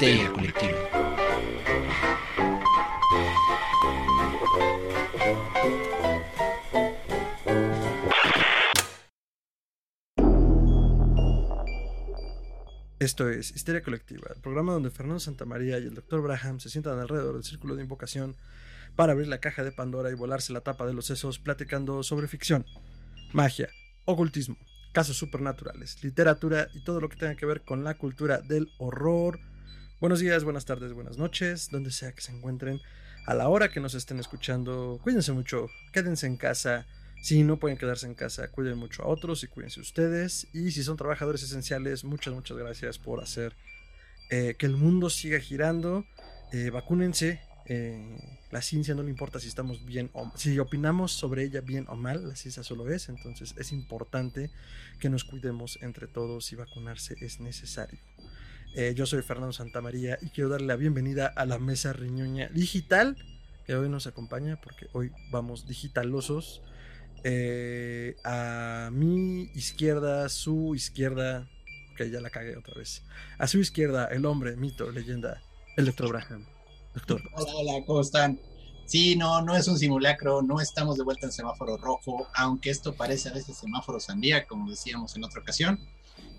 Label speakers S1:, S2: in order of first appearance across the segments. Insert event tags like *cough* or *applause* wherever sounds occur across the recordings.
S1: Histeria Colectiva.
S2: Esto es Histeria Colectiva, el programa donde Fernando Santamaría y el Dr. Braham se sientan alrededor del círculo de invocación para abrir la caja de Pandora y volarse la tapa de los sesos platicando sobre ficción, magia, ocultismo, casos supernaturales, literatura y todo lo que tenga que ver con la cultura del horror. Buenos días, buenas tardes, buenas noches, donde sea que se encuentren, a la hora que nos estén escuchando, cuídense mucho, quédense en casa. Si no pueden quedarse en casa, cuiden mucho a otros y cuídense ustedes. Y si son trabajadores esenciales, muchas, muchas gracias por hacer eh, que el mundo siga girando. Eh, vacúnense. Eh, la ciencia no le importa si estamos bien o si opinamos sobre ella bien o mal, la ciencia solo es. Entonces es importante que nos cuidemos entre todos y vacunarse es necesario. Eh, yo soy Fernando Santamaría y quiero darle la bienvenida a la mesa riñoña digital que hoy nos acompaña porque hoy vamos digitalosos. Eh, a mi izquierda, su izquierda, que ya la cagué otra vez. A su izquierda, el hombre, mito, leyenda, el doctor Braham. Doctor.
S3: Hola, hola, ¿cómo están? Sí, no, no es un simulacro, no estamos de vuelta en semáforo rojo, aunque esto parece a veces semáforo sandía, como decíamos en otra ocasión.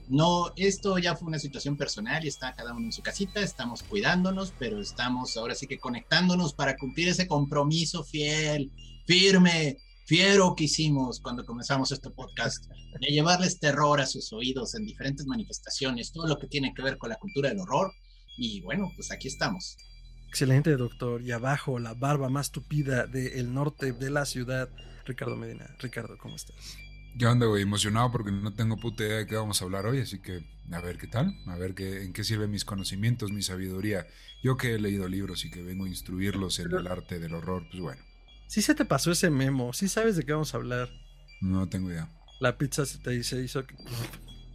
S3: No, esto ya fue una situación personal y está cada uno en su casita, estamos cuidándonos, pero estamos ahora sí que conectándonos para cumplir ese compromiso fiel, firme, fiero que hicimos cuando comenzamos este podcast, de llevarles terror a sus oídos en diferentes manifestaciones, todo lo que tiene que ver con la cultura del horror. Y bueno, pues aquí estamos.
S2: Excelente, doctor. Y abajo, la barba más tupida del norte de la ciudad, Ricardo Medina. Ricardo, ¿cómo estás?
S4: ¿Qué onda, güey? Emocionado porque no tengo puta idea de qué vamos a hablar hoy, así que a ver qué tal, a ver qué, en qué sirven mis conocimientos, mi sabiduría. Yo que he leído libros y que vengo a instruirlos en el arte del horror, pues bueno.
S2: Sí se te pasó ese memo, sí sabes de qué vamos a hablar.
S4: No tengo idea.
S2: La pizza se te hizo...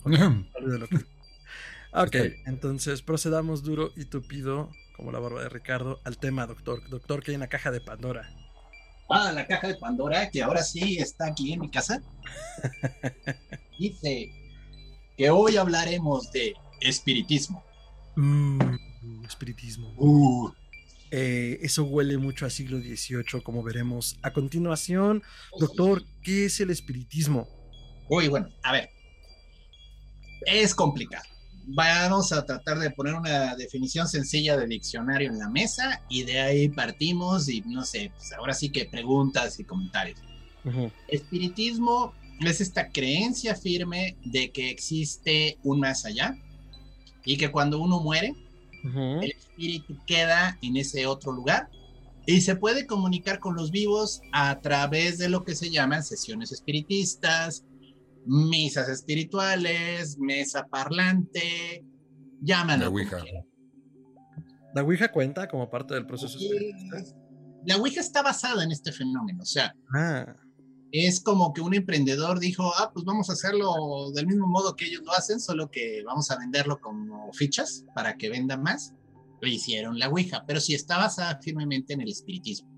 S2: Olvídalo. *laughs* *laughs* ok, entonces procedamos duro y tupido, como la barba de Ricardo, al tema, doctor. Doctor, que hay una caja de Pandora.
S3: Ah, la caja de Pandora, que ahora sí está aquí en mi casa. *laughs* Dice que hoy hablaremos de espiritismo.
S2: Mm, espiritismo.
S3: Uh,
S2: Eh, eso huele mucho a siglo XVIII, como veremos a continuación. Doctor, ¿qué es el espiritismo?
S3: Uy, bueno, a ver. Es complicado. Vamos a tratar de poner una definición sencilla de diccionario en la mesa y de ahí partimos y no sé, pues ahora sí que preguntas y comentarios. Espiritismo es esta creencia firme de que existe un más allá y que cuando uno muere, el espíritu queda en ese otro lugar y se puede comunicar con los vivos a través de lo que se llaman sesiones espiritistas, misas espirituales, mesa parlante, llámalo.
S4: La Ouija.
S2: ¿La Ouija cuenta como parte del proceso espiritista?
S3: La Ouija está basada en este fenómeno, o sea,
S2: Ah,
S3: es como que un emprendedor dijo, ah, pues vamos a hacerlo del mismo modo que ellos lo hacen, solo que vamos a venderlo como fichas para que venda más. Lo hicieron la Ouija, pero sí está basada firmemente en el espiritismo.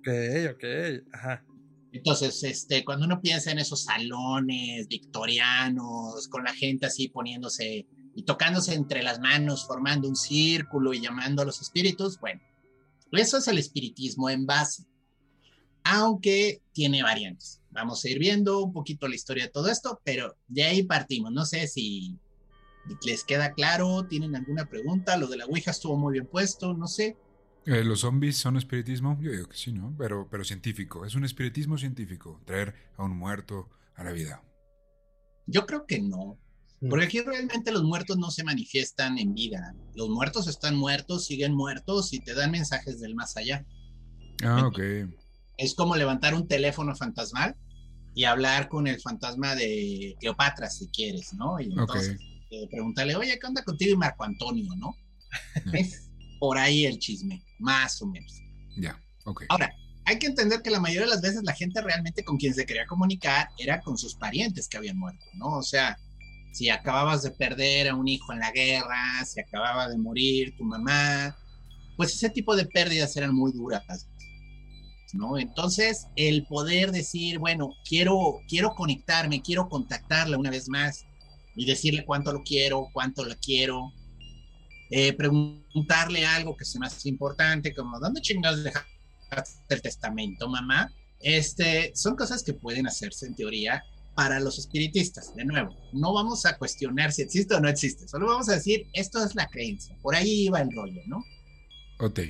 S2: ok, ok. Ajá.
S3: Entonces, este, cuando uno piensa en esos salones victorianos, con la gente así poniéndose y tocándose entre las manos, formando un círculo y llamando a los espíritus, bueno, eso es el espiritismo en base, aunque tiene variantes. Vamos a ir viendo un poquito la historia de todo esto, pero de ahí partimos. No sé si les queda claro, tienen alguna pregunta, lo de la Ouija estuvo muy bien puesto, no sé.
S4: Eh, ¿Los zombies son espiritismo? Yo digo que sí, ¿no? Pero, pero científico. Es un espiritismo científico. Traer a un muerto a la vida.
S3: Yo creo que no. Porque aquí realmente los muertos no se manifiestan en vida. Los muertos están muertos, siguen muertos y te dan mensajes del más allá.
S4: Ah, ok.
S3: Es como levantar un teléfono fantasmal y hablar con el fantasma de Cleopatra, si quieres, ¿no? Y entonces eh, preguntarle, oye, ¿qué onda contigo y Marco Antonio, no? *laughs* es por ahí el chisme, más o menos.
S4: Ya, ok.
S3: Ahora, hay que entender que la mayoría de las veces la gente realmente con quien se quería comunicar era con sus parientes que habían muerto, ¿no? O sea, si acababas de perder a un hijo en la guerra, si acababa de morir tu mamá, pues ese tipo de pérdidas eran muy duras, ¿no? Entonces, el poder decir, bueno, quiero, quiero conectarme, quiero contactarla una vez más y decirle cuánto lo quiero, cuánto la quiero, eh, preguntarle algo que sea más importante, como ¿dónde chingados dejaste el testamento, mamá? Este, son cosas que pueden hacerse en teoría para los espiritistas. De nuevo, no vamos a cuestionar si existe o no existe, solo vamos a decir, esto es la creencia, por ahí iba el rollo, ¿no?
S4: Ok.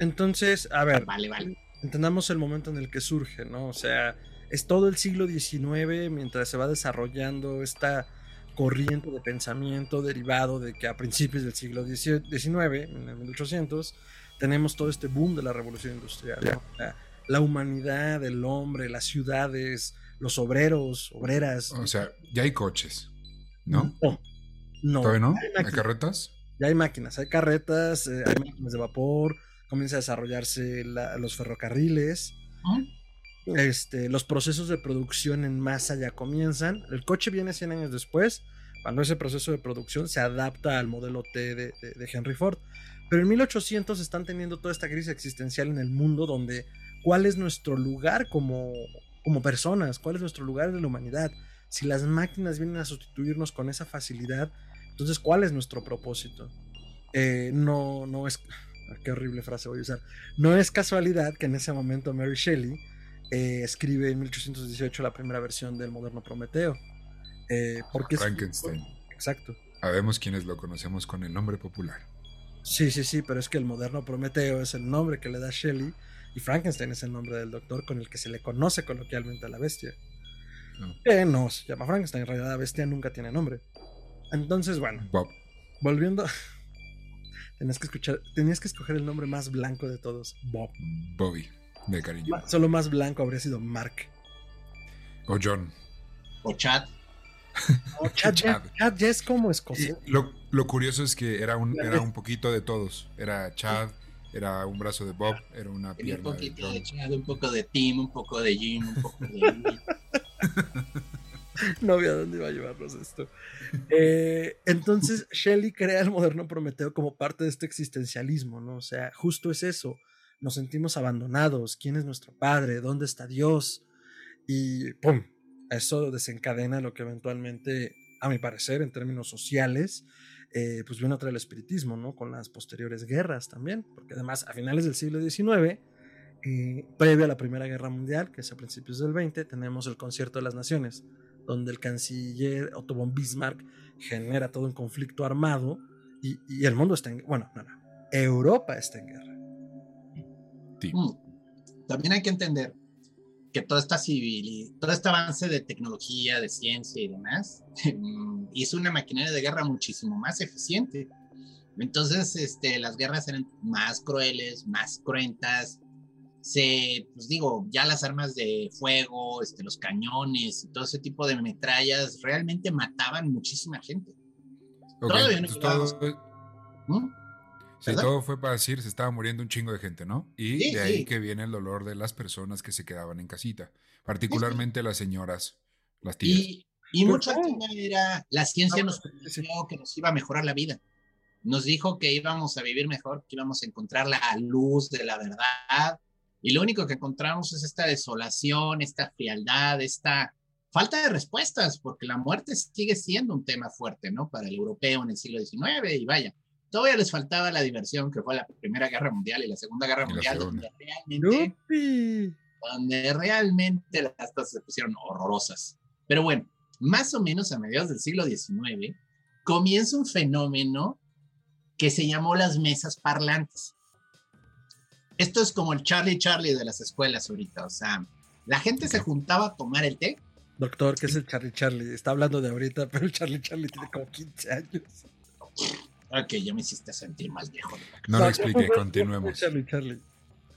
S2: Entonces, a ver,
S3: Vale, vale.
S2: entendamos el momento en el que surge, ¿no? O sea, es todo el siglo XIX mientras se va desarrollando esta corriente de pensamiento derivado de que a principios del siglo XIX, en el 1800, tenemos todo este boom de la revolución industrial. sea, la humanidad, el hombre, las ciudades, los obreros, obreras.
S4: O sea, ya hay coches, ¿no?
S2: No, no.
S4: ¿Todavía no?
S2: Hay
S4: ¿Hay
S2: máquinas.
S4: carretas?
S2: Ya hay máquinas, hay carretas, eh, hay máquinas de vapor, comienza a desarrollarse la- los ferrocarriles.
S3: ¿Mm?
S2: Este, los procesos de producción en masa ya comienzan. El coche viene 100 años después, cuando ese proceso de producción se adapta al modelo T de, de- de Henry Ford. Pero en 1800 están teniendo toda esta crisis existencial en el mundo donde cuál es nuestro lugar como, como personas, cuál es nuestro lugar en la humanidad. Si las máquinas vienen a sustituirnos con esa facilidad, entonces ¿cuál es nuestro propósito? Eh, no, no es... *laughs* Qué horrible frase voy a usar. No es casualidad que en ese momento Mary Shelley eh, escribe en 1818 la primera versión del moderno Prometeo. Eh, porque es-
S4: Frankenstein.
S2: Exacto.
S4: Sabemos quienes lo conocemos con el nombre popular.
S2: Sí, sí, sí, pero es que el moderno Prometeo es el nombre que le da Shelley y Frankenstein es el nombre del doctor con el que se le conoce coloquialmente a la bestia.
S4: No.
S2: Que no se llama Frankenstein, en realidad la bestia nunca tiene nombre. Entonces, bueno,
S4: Bob.
S2: volviendo. *laughs* tenías que escuchar, tenías que escoger el nombre más blanco de todos, Bob.
S4: Bobby, de cariño.
S2: Solo más blanco habría sido Mark.
S4: O John.
S3: O.
S2: No, *laughs* Chad, ya,
S4: Chad.
S2: Chad ya es como escocés.
S4: lo, lo curioso es que era un, era un *laughs* poquito de todos. Era Chad, era un brazo de Bob, era una
S3: Tenía un
S4: pierna de
S3: poquito de
S4: John.
S3: chat, un poco de Tim, un poco de Jim, un poco de... *laughs*
S2: No había dónde iba a llevarnos esto. Eh, entonces, Shelley crea el moderno Prometeo como parte de este existencialismo, ¿no? O sea, justo es eso. Nos sentimos abandonados. ¿Quién es nuestro padre? ¿Dónde está Dios? Y ¡pum! Eso desencadena lo que eventualmente, a mi parecer, en términos sociales, eh, pues viene a traer el espiritismo, ¿no? Con las posteriores guerras también. Porque además, a finales del siglo XIX, eh, previo a la Primera Guerra Mundial, que es a principios del 20, tenemos el Concierto de las Naciones, donde el canciller Otto von Bismarck genera todo un conflicto armado y, y el mundo está en bueno, no, no, Europa está en guerra.
S4: Sí.
S3: También hay que entender que toda esta civil, todo este avance de tecnología, de ciencia y demás, *laughs* hizo una maquinaria de guerra muchísimo más eficiente. Entonces, este, las guerras eran más crueles, más cruentas. Se, pues digo, ya las armas de fuego, este, los cañones y todo ese tipo de metrallas realmente mataban muchísima gente.
S4: Ok,
S3: Todavía no
S4: entonces
S3: llegamos.
S4: todo. Sí, todo fue para decir se estaba muriendo un chingo de gente, ¿no? Y
S3: Sí,
S4: de ahí
S3: sí.
S4: que viene el dolor de las personas que se quedaban en casita, particularmente las señoras, las tías.
S3: Y, y mucho tema era, la ciencia
S2: Ah,
S3: nos prometió que nos iba a mejorar la vida. Nos dijo que íbamos a vivir mejor, que íbamos a encontrar la luz de la verdad. Y lo único que encontramos es esta desolación, esta frialdad, esta falta de respuestas, porque la muerte sigue siendo un tema fuerte, ¿no? Para el europeo en el siglo XIX y vaya. Todavía les faltaba la diversión que fue la Primera Guerra Mundial y la Segunda Guerra
S4: la
S3: Mundial,
S4: Segunda.
S3: donde realmente donde realmente las cosas se pusieron horrorosas. Pero bueno, más o menos a mediados del siglo XIX, comienza un fenómeno que se llamó las mesas parlantes. Esto es como el Charlie Charlie de las escuelas ahorita, o sea, la gente se juntaba a tomar el té.
S2: Doctor, ¿qué es el Charlie Charlie? Está hablando de ahorita, *laughs* pero el Charlie Charlie tiene como 15 años.
S3: Ok, ya me hiciste sentir más viejo.
S4: No lo expliqué, continuemos.
S2: Charlie Charlie.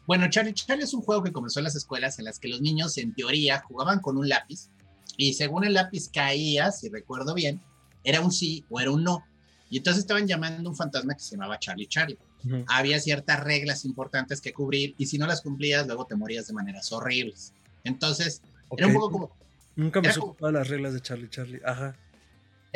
S3: Bueno, Charlie Charlie es un juego que comenzó en las escuelas en las que los niños, en teoría, jugaban con un lápiz y según el lápiz caía, si recuerdo bien, era un sí o era un no. Y entonces estaban llamando a un fantasma que se llamaba Charlie Charlie.
S2: Ujú.
S3: Había ciertas reglas importantes que cubrir y si no las cumplías, luego te morías de maneras horribles. Entonces, era un poco como,
S2: Nunca me supo
S3: como-
S2: todas las reglas de Charlie Charlie. Ajá.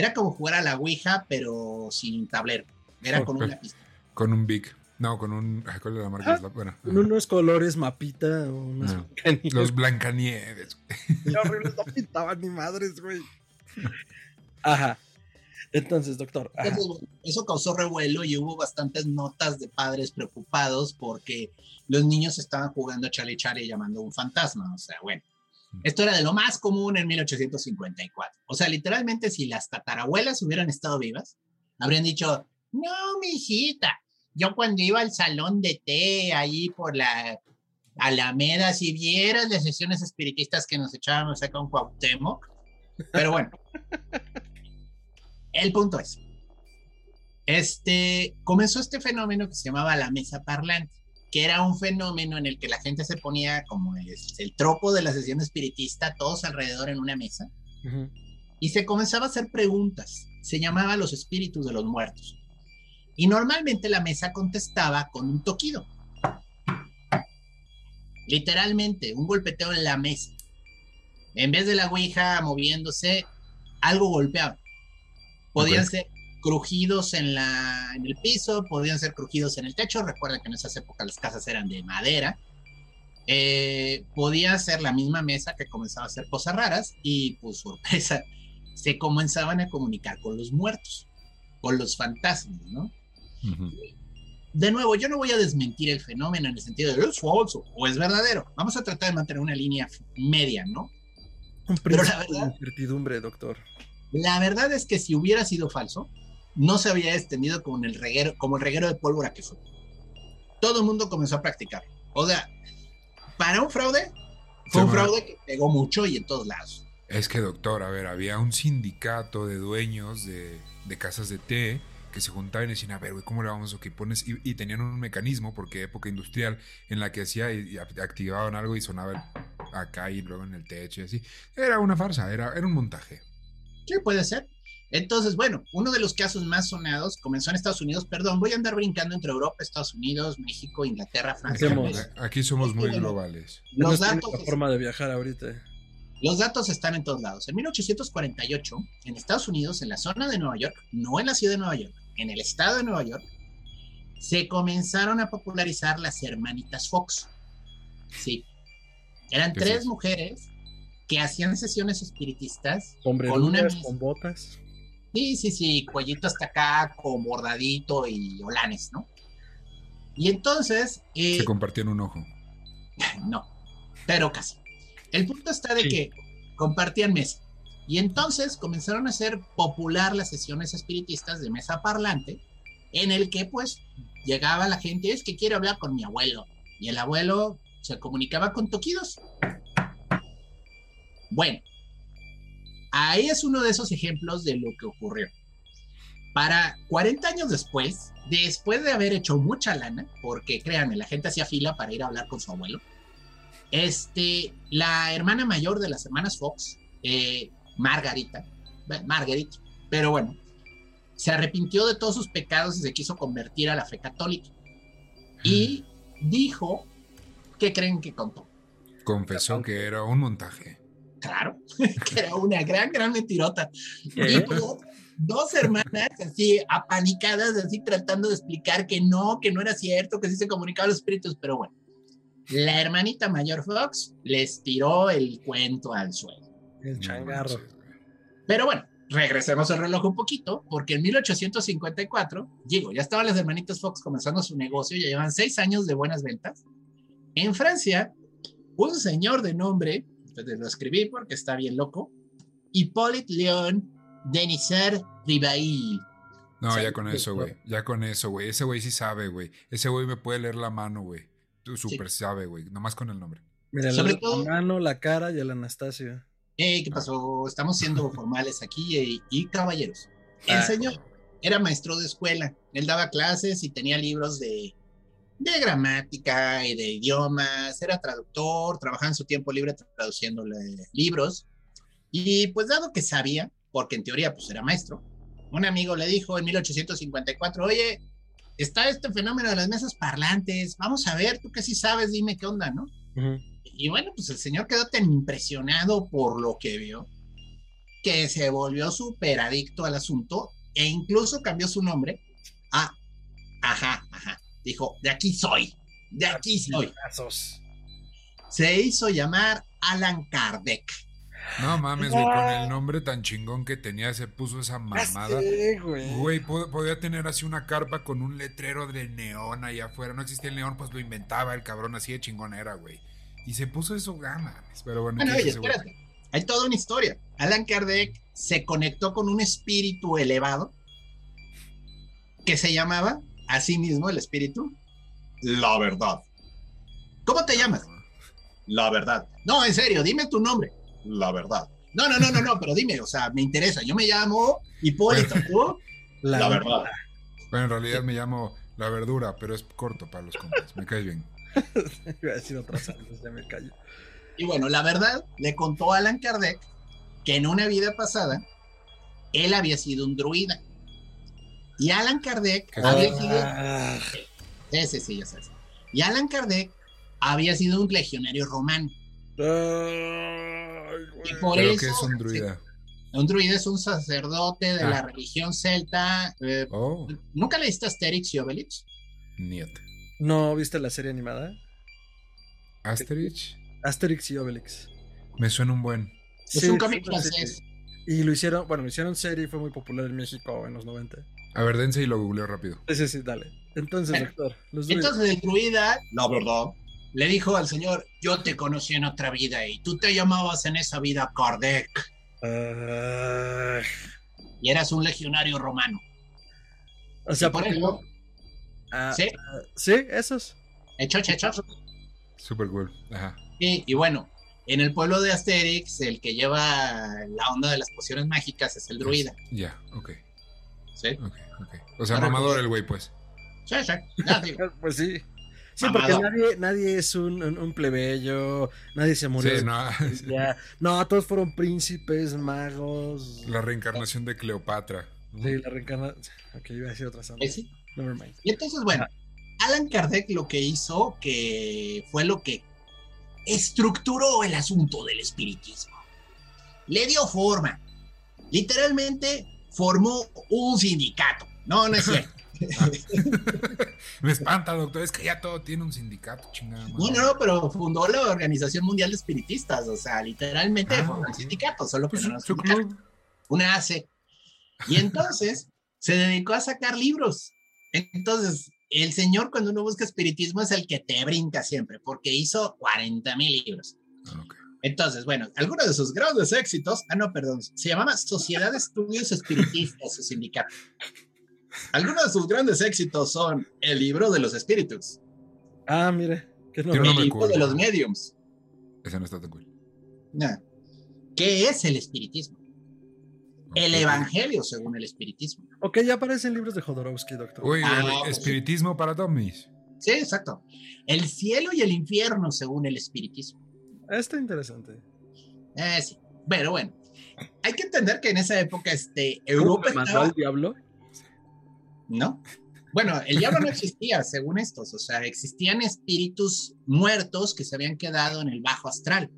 S3: Era como jugar a la Ouija, pero sin tablero. Era con un
S4: Ok.
S3: lápiz.
S4: Con un Big. No, con un. ¿Cuál es la marca?
S2: Ah,
S4: la- bueno,
S2: Con unos colores mapita o unos
S4: Ah.
S2: canillas.
S4: los Blancanieves.
S2: No pintaban ni madres, güey. Ajá. Entonces, doctor.
S3: eso causó revuelo y hubo bastantes notas de padres preocupados porque los niños estaban jugando a chale chale llamando a un fantasma. O sea, bueno, esto era de lo más común en 1854. O sea, literalmente, si las tatarabuelas hubieran estado vivas, habrían dicho: No, mi hijita, yo cuando iba al salón de té ahí por la Alameda, si vieras las sesiones espiritistas que nos echábamos acá con Cuauhtémoc. Pero bueno, *laughs* el punto es, este, comenzó este fenómeno que se llamaba la mesa parlante, que era un fenómeno en el que la gente se ponía como el, el tropo de la sesión espiritista, todos alrededor en una mesa, y se comenzaba a hacer preguntas. Se llamaba los espíritus de los muertos. Y normalmente la mesa contestaba con un toquido. Literalmente, un golpeteo en la mesa. En vez de la ouija moviéndose, algo golpeaba. Podían ser crujidos en, la, en el piso, podían ser crujidos en el techo. Recuerden que en esas épocas las casas eran de madera. Eh, podía ser la misma mesa que comenzaba a hacer cosas raras y, pues, *laughs* sorpresa, se comenzaban a comunicar con los muertos, con los fantasmas, ¿no? De nuevo, yo no voy a desmentir el fenómeno en el sentido de es falso o es verdadero. Vamos a tratar de mantener una línea media, ¿no?
S2: Un Pero la verdad, incertidumbre, doctor.
S3: La verdad es que si hubiera sido falso, no se había extendido como el reguero, como el reguero de pólvora que fue. Todo el mundo comenzó a practicar. O sea, para un fraude, fue un fraude que pegó mucho y en todos lados.
S4: Es que, doctor, a ver, había un sindicato de dueños de, de casas de té que se juntaban y decían, a ver, güey, ¿cómo le vamos? que pones, y, tenían un mecanismo, porque época industrial, en la que hacía y, activaban algo y sonaba acá y luego en el techo y así. Era una farsa, era, era un montaje.
S3: Sí, puede ser. Entonces, bueno, uno de los casos más sonados comenzó en Estados Unidos, perdón, voy a andar brincando entre Europa, Estados Unidos, México, Inglaterra, Francia.
S4: Aquí somos muy globales.
S2: Los datos... La forma de viajar ahorita.
S3: Los datos están en todos lados. En 1848, en Estados Unidos, en la zona de Nueva York, no en la ciudad de Nueva York, en el estado de Nueva York, se comenzaron a popularizar las hermanitas Fox. Sí. Eran tres mujeres que hacían sesiones espiritistas
S2: con una con botas.
S3: Sí, sí, sí, cuellito hasta acá, con bordadito y olanes, ¿no? Y entonces...
S4: Eh, se compartían un ojo. *laughs*
S3: No, pero casi. El punto está de que compartían mesa. Y entonces comenzaron a hacer popular las sesiones espiritistas de mesa parlante, en el que pues llegaba la gente, es que quiero hablar con mi abuelo. Y el abuelo se comunicaba con toquidos. Bueno, ahí es uno de esos ejemplos de lo que ocurrió. Para 40 años después, después de haber hecho mucha lana, porque créanme, la gente hacía fila para ir a hablar con su abuelo, este, la hermana mayor de las hermanas Fox, eh, Margarita, Margarita, pero bueno, se arrepintió de todos sus pecados y se quiso convertir a la fe católica. Y dijo, ¿qué creen que contó?
S4: Confesó que era un montaje.
S3: Claro, *laughs* que era una gran, gran mentirota. Y pues, dos hermanas así apanicadas, así tratando de explicar que no, que no era cierto, que sí se comunicaban los espíritus, pero bueno. La hermanita mayor Fox les tiró el cuento al suelo.
S2: El changarro.
S3: Pero bueno, regresemos al reloj un poquito, porque en 1854, digo, ya estaban las hermanitas Fox comenzando su negocio, ya llevan seis años de buenas ventas. En Francia, un señor de nombre, lo escribí porque está bien loco, Hippolyte Leon Denisard Ribail.
S4: No, ya con eso, güey. Ya con eso, güey. Ese güey sí sabe, güey. Ese güey me puede leer la mano, güey. Tú súper sabe, güey. Nomás con el nombre.
S2: Mira, Sobre la mano, la cara y el Anastasio.
S3: ¿qué pasó? Estamos siendo *laughs* formales aquí y, caballeros. El ah, señor era maestro de escuela. Él daba clases y tenía libros de, de gramática y de idiomas. Era traductor, trabajaba en su tiempo libre traduciendo libros. Y pues dado que sabía, porque en teoría pues era maestro, un amigo le dijo en 1854, oye, está este fenómeno de las mesas parlantes, vamos a ver, tú que sí sabes, dime qué onda, ¿no? Y bueno, pues el señor quedó tan impresionado por lo que vio que se volvió súper adicto al asunto e incluso cambió su nombre a, ajá, ajá, dijo, de aquí soy, de aquí soy. Se hizo llamar Alan Kardec.
S4: No mames, güey, con el nombre tan chingón que tenía, se puso esa mamada.
S2: Güey.
S4: Güey, po- podía tener así una carpa con un letrero de neón ahí afuera. No existía el neón, pues lo inventaba el cabrón así de chingonera, güey. Y se puso eso, ah, mames. Pero bueno,
S3: Bueno,
S4: ¿qué es
S3: oye,
S4: ese güey?
S3: espérate. Hay toda una historia. Alan Kardec se conectó con un espíritu elevado que se llamaba, a sí mismo, el espíritu, la verdad. ¿Cómo te llamas? La verdad. No, en serio, dime tu nombre. La verdad. No, no, no, no, no, pero dime, o sea, me interesa. Yo me llamo Hipólito, ¿tú? *laughs* La verdad.
S4: Bueno, en realidad me llamo La Verdura, pero es corto para los compas. Me caes bien. *laughs*
S2: Iba a decir antes, ya me callo.
S3: Y bueno, la verdad, le contó a Alan Kardec que en una vida pasada él había sido un druida. Y Alan Kardec
S4: ¿Qué
S3: había sido.
S2: Ah,
S3: Ese sí, ya sabes. Y Alan Kardec había sido un legionario romano. Y por
S4: Pero
S3: eso.
S4: que es un druida.
S3: Un druida es un sacerdote de
S4: Ah.
S3: la religión celta. eh,
S4: Oh,
S3: ¿Nunca leíste Asterix y Obelix?
S4: niet.
S2: ¿No viste la serie animada?
S4: Asterix.
S2: Asterix y Obelix.
S4: Me suena un buen.
S3: Es
S2: Sí,
S3: un cómic francés.
S2: Y lo hicieron, bueno, lo hicieron serie y fue muy popular en México en los 90.
S4: A ver, dense y lo googleo rápido.
S2: Sí, sí, sí, dale. Entonces,
S3: Bueno,
S2: doctor, los.
S3: Entonces el druida, la verdad, le dijo al señor: Yo te conocí en otra vida y tú te llamabas en esa vida Kardec
S2: Ah,
S3: y eras un legionario romano.
S2: o sea,
S3: por eso-
S2: no- Ah,
S3: Sí,
S2: ah, sí, esos.
S3: hechos, hechos.
S4: Super cool. Ajá.
S3: Y, y bueno, en el pueblo de Asterix, el que lleva la onda de las pociones mágicas es el druida.
S4: Ya, ok, O sea,
S3: Ahora,
S4: mamador
S3: pues-
S4: el güey, pues.
S3: Sí, sí. *laughs*
S2: Pues sí. Sí,
S3: Mamado.
S2: porque nadie, nadie es un, un- un plebeyo, nadie se murió.
S4: Sí, no.
S2: No, todos fueron príncipes, magos.
S4: La reencarnación de Cleopatra.
S2: Sí, la reencarnación. Ok, iba a decir otra
S3: eh, sí.
S2: Never mind.
S3: Y entonces, bueno, Alan Kardec lo que hizo, que fue lo que estructuró el asunto del espiritismo. Le dio forma. Literalmente formó un sindicato. No, no es cierto. *laughs*
S4: Me espanta, doctor. Es que ya todo tiene un sindicato, chingada.
S3: No, no, no, pero fundó la Organización Mundial de Espiritistas. O sea, literalmente
S4: Ah,
S3: formó un sindicato, solo que
S4: Pues,
S3: no
S4: su club.
S3: una AC. Y entonces *laughs* se dedicó a sacar libros. Entonces, el señor cuando uno busca espiritismo es el que te brinca siempre, porque hizo 40 mil libros.
S4: Ah, ok.
S3: Entonces, bueno, algunos de sus grandes éxitos, ah, no, perdón, se llamaba Sociedad de Estudios Espiritistas, su sindicato. Algunos de sus grandes éxitos son el libro de los espíritus,
S2: Ah, mire. Qué
S4: Tiene un
S3: el libro de los mediums.
S4: Ese no está tan cool.
S3: Nah. ¿Qué es el espiritismo? El evangelio según el espiritismo.
S2: Ok, ya aparecen libros de Jodorowsky, doctor.
S4: Uy,
S3: Ah,
S4: el
S3: pues sí.
S4: espiritismo para dummies.
S3: Sí, exacto. El cielo y el infierno según el espiritismo.
S2: Está interesante.
S3: Eh, sí. Pero bueno, hay que entender que en esa época este, Europa
S2: ¿Cómo me mandó
S3: estaba...
S2: al diablo?
S3: ¿No? Bueno, el diablo no existía, según estos. O sea, existían espíritus muertos que se habían quedado en el bajo astral.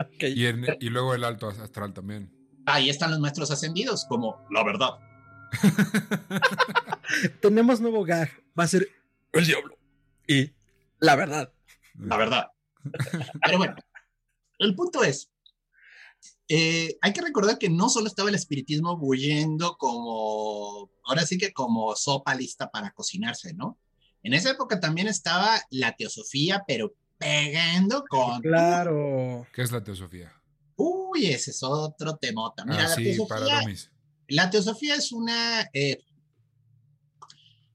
S2: Ok.
S4: Y, en- y luego el alto astral también.
S3: Ahí están los maestros ascendidos, como la verdad.
S2: Tenemos nuevo gag. Va a ser el diablo. Y la verdad.
S3: La verdad. Pero bueno, el punto es, eh, hay que recordar que no solo estaba el espiritismo bulliendo como, ahora sí que como sopa lista para cocinarse, ¿no? En esa época también estaba la teosofía, pero pegando con...
S2: Claro.
S4: ¿Qué es la teosofía?
S3: Uy, ese es otro temota. Mira,
S4: ah,
S3: la,
S4: sí,
S3: teosofía, la teosofía es una... eh,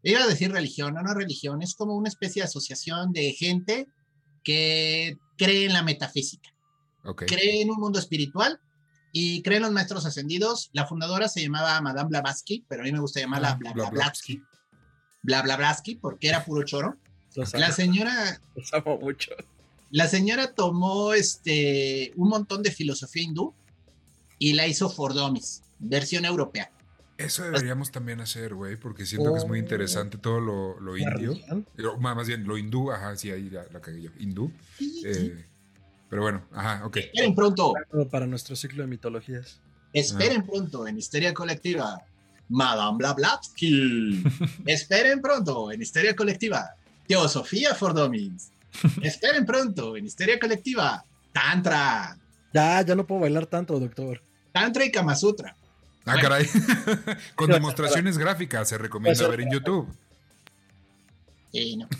S3: iba a decir religión, no, no religión, es como una especie de asociación de gente que cree en la metafísica.
S4: Ok.
S3: cree en un mundo espiritual y cree en los maestros ascendidos. La fundadora se llamaba Madame Blavatsky, pero a mí me gusta llamarla
S4: Ah,
S3: Bla
S4: Blavatsky.
S3: Bla Blavatsky porque era puro choro.
S2: Los
S3: La
S2: amo,
S3: señora,
S2: los amo mucho.
S3: la señora tomó este, un montón de filosofía hindú y la hizo for dummies, versión europea.
S4: Eso deberíamos también hacer, güey, porque siento que es muy
S2: Oh.
S4: interesante todo lo, indio. Más más bien, lo hindú, ajá, sí, ahí la, la cagué yo. Hindú. eh, pero bueno, ajá, ok.
S3: Esperen pronto,
S2: Para nuestro ciclo de mitologías.
S3: esperen pronto en Histeria Colectiva, Madame Blavatsky. *laughs* esperen pronto en Histeria Colectiva, Teosofía for Dummies. esperen pronto en Histeria Colectiva, Tantra.
S2: Ya, ya no puedo bailar tanto, doctor.
S3: Tantra y Kama Sutra.
S4: Ah, caray. *laughs* Con demostraciones gráficas se recomienda ver en YouTube.
S3: Sí, no. *laughs*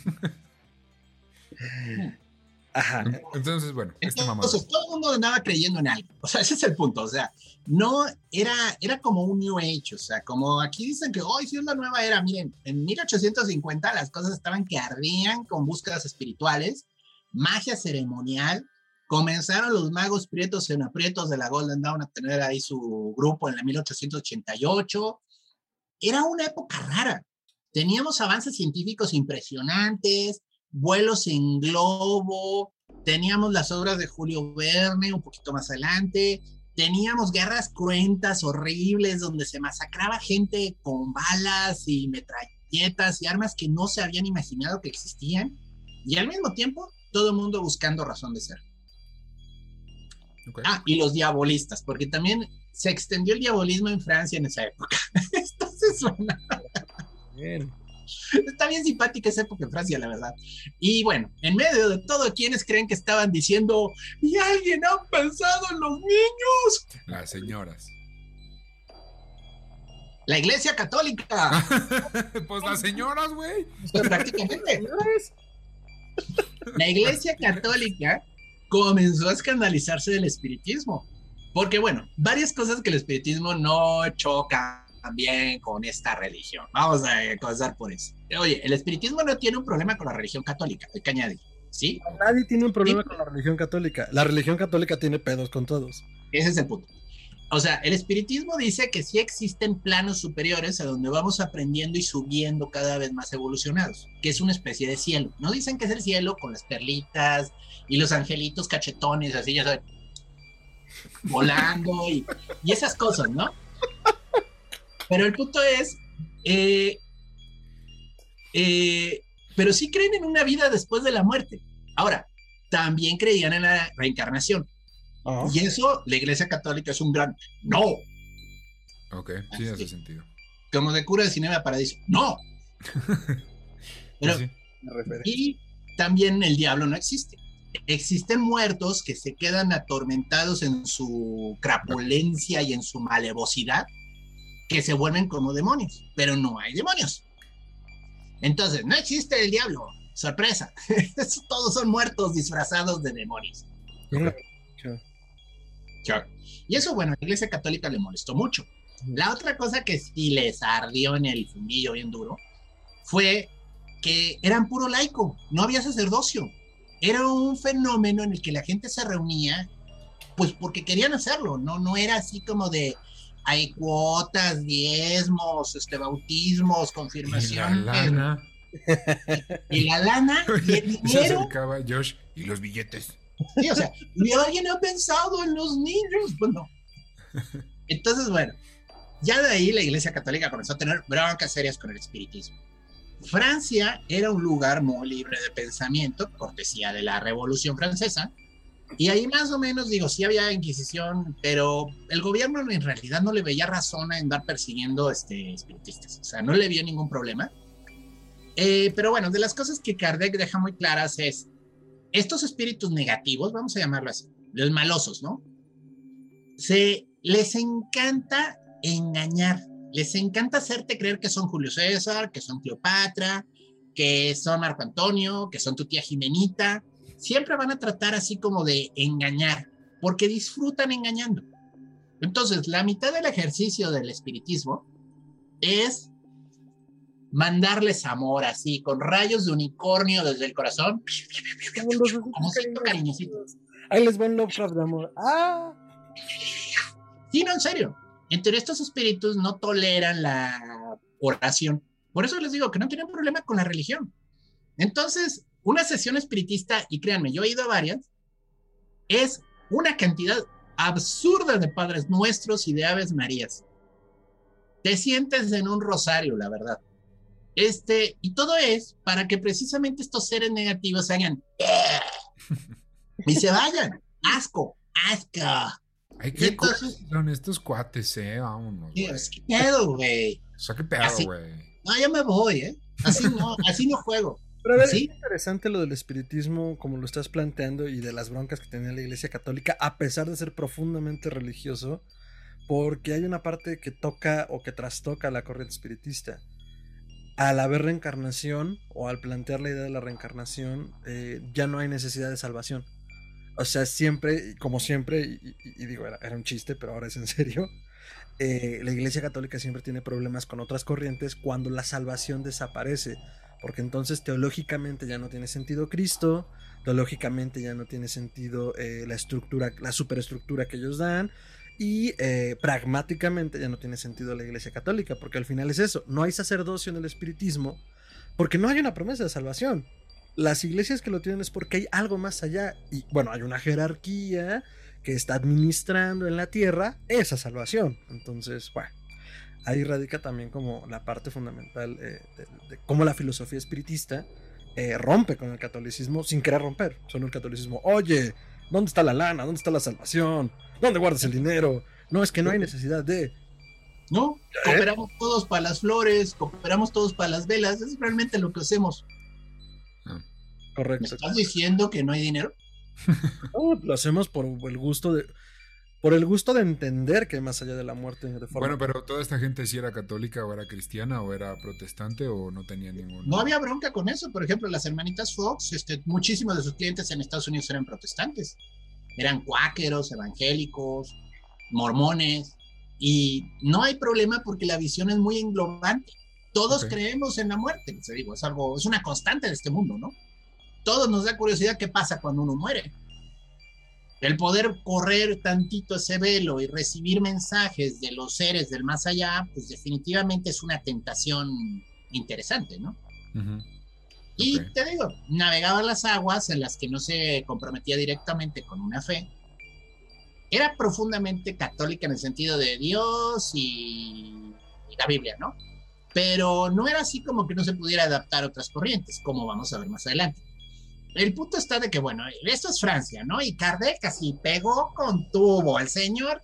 S2: Ajá.
S4: Entonces, bueno, mamá.
S3: Entonces, todo el mundo andaba creyendo en algo. O sea, ese es el punto. O sea, no era, era como un New Age. O sea, como aquí dicen que hoy sí es la nueva era. Miren, en 1850 las cosas estaban que ardían con búsquedas espirituales, magia ceremonial. Comenzaron los magos prietos en aprietos de la Golden Dawn a tener ahí su grupo en la 1888. Era una época rara. Teníamos avances científicos impresionantes, vuelos en globo, teníamos las obras de Julio Verne un poquito más adelante, teníamos guerras cruentas, horribles, donde se masacraba gente con balas y metralletas y armas que no se habían imaginado que existían, y al mismo tiempo todo el mundo buscando razón de ser. Ah, y los diabolistas, porque también se extendió el diabolismo en Francia en esa época. *laughs* Entonces suena
S2: Bien.
S3: Está bien simpática esa época en Francia, la verdad. Y bueno, en medio de todo, ¿quiénes creen que estaban diciendo, y alguien ha pensado en los niños?
S4: Las señoras.
S3: La Iglesia Católica. *laughs*
S4: pues las señoras, güey.
S3: prácticamente. La Iglesia Católica comenzó a escandalizarse del espiritismo. Porque bueno, varias cosas que el espiritismo no choca bien con esta religión. Vamos a comenzar por eso. Oye, el espiritismo no tiene un problema con la religión católica, hay que añadir, ¿sí?
S2: Nadie tiene un problema
S3: Sí.
S2: con la religión católica. La religión católica tiene pedos con todos.
S3: Ese es el punto. O sea, el espiritismo dice que sí existen planos superiores a donde vamos aprendiendo y subiendo cada vez más evolucionados, que es una especie de cielo. No dicen que es el cielo con las perlitas y los angelitos cachetones, así ya saben, volando y, y esas cosas, ¿no? Pero el punto es, eh, eh, pero sí creen en una vida después de la muerte. Ahora, también creían en la reencarnación. Y eso, la Iglesia Católica es un gran no.
S4: Ok, sí hace sentido.
S3: Como de cura de Cinema Paradiso. No. *laughs* Pero,
S4: Sí,
S3: y también el diablo no existe. Existen muertos que se quedan atormentados en su crapulencia y en su malevosidad, que se vuelven como demonios, pero no hay demonios. Entonces, no existe el diablo. Sorpresa. *laughs* Todos son muertos disfrazados de demonios. Y eso, bueno, a la Iglesia Católica le molestó mucho. La otra cosa que sí les ardió en el fundillo bien duro fue que eran puro laico, no había sacerdocio. Era un fenómeno en el que la gente se reunía, pues porque querían hacerlo, no, no era así como de hay cuotas, diezmos, este, bautismos,
S4: Y la
S3: confirmaciones.
S4: lana. *laughs*
S3: Y la lana y el *laughs*
S4: Se
S3: dinero.
S4: acercaba Josh y los billetes.
S3: Sí, o sea, ¿y alguien ha pensado en los niños? Pues no. *laughs* Entonces, bueno, ya de ahí la Iglesia Católica comenzó a tener broncas serias con el espiritismo. Francia era un lugar muy libre de pensamiento, cortesía de la Revolución Francesa, y ahí más o menos, digo, sí había Inquisición, pero el gobierno en realidad no le veía razón a andar persiguiendo este, espiritistas, o sea, no le vio ningún problema. Eh, pero bueno, de las cosas que Kardec deja muy claras es, estos espíritus negativos, vamos a llamarlo así, los malosos, ¿no? Se les encanta engañar, les encanta hacerte creer que son Julio César, que son Cleopatra, que son Marco Antonio, que son tu tía Jimenita. Siempre van a tratar así como de engañar, porque disfrutan engañando. Entonces, la mitad del ejercicio del espiritismo es mandarles amor así, con rayos de unicornio desde el corazón.
S2: Como los
S3: Amorcito cariñosito.
S2: Ahí les va un Lovecraft de amor. Ah,
S3: Sí, no, en serio. Entre estos espíritus no toleran la oración. Por eso les digo que no tienen problema con la religión. Entonces, una sesión espiritista, y créanme, yo he ido a varias, es una cantidad absurda de Padres Nuestros y de Aves Marías. Te sientes en un rosario, la verdad. Este, y todo es para que precisamente estos seres negativos hagan y se vayan. Asco, asco.
S4: Ay,
S3: Y
S4: qué
S3: entonces-
S4: son estos cuates, eh. Vámonos.
S3: Dios, ¿Qué pedo, güey?
S4: O sea, qué pedo,
S3: Así-
S4: güey.
S3: No, ya me voy, ¿eh? Así no, así no juego.
S2: Pero es interesante lo del espiritismo, como lo estás planteando, y de las broncas que tenía la Iglesia Católica, a pesar de ser profundamente religioso, porque hay una parte que toca o que trastoca la corriente espiritista. Al haber reencarnación, o al plantear la idea de la reencarnación, eh, ya no hay necesidad de salvación. O sea, siempre, como siempre, y, digo, era, un chiste, pero ahora es en serio, eh, la Iglesia Católica siempre tiene problemas con otras corrientes cuando la salvación desaparece porque entonces teológicamente ya no tiene sentido Cristo, teológicamente ya no tiene sentido eh, la estructura, la superestructura que ellos dan, y eh, pragmáticamente ya no tiene sentido la Iglesia Católica, porque al final es eso, no hay sacerdocio en el espiritismo, porque no hay una promesa de salvación. Las iglesias que lo tienen es porque hay algo más allá, y bueno, hay una jerarquía que está administrando en la tierra esa salvación. Entonces, bueno ahí radica también como la parte fundamental eh, de, cómo la filosofía espiritista eh, rompe con el catolicismo sin querer romper. Son el catolicismo, oye, ¿dónde está la lana? ¿Dónde está la salvación? ¿Dónde guardas el dinero? No, es que no hay necesidad de...
S3: No, cooperamos todos para las flores, cooperamos todos para las velas, es realmente lo que hacemos.
S2: Correcto.
S3: ¿Me estás diciendo que no hay dinero?
S2: lo hacemos por el gusto de por el gusto de entender que más allá de la muerte de
S4: forma... Bueno, pero toda esta gente si era católica o era cristiana o era protestante o no tenía ningún...
S3: No había bronca con eso. Por ejemplo, las hermanitas Fox, este, muchísimos de sus clientes en Estados Unidos eran protestantes. Eran cuáqueros, evangélicos, mormones. Y no hay problema porque la visión es muy englobante. Todos creemos en la muerte. Digo, es algo, es una constante de este mundo, ¿no? Todos nos da curiosidad qué pasa cuando uno muere el poder correr tantito ese velo y recibir mensajes de los seres del más allá, pues definitivamente es una tentación interesante, ¿no? Y te digo, navegaba las aguas en las que no se comprometía directamente con una fe. Era profundamente católica en el sentido de Dios y, y la Biblia, ¿no? Pero no era así como que no se pudiera adaptar a otras corrientes, como vamos a ver más adelante el punto está de que, bueno, esto es Francia, ¿no? Y Kardec así pegó con tubo al señor,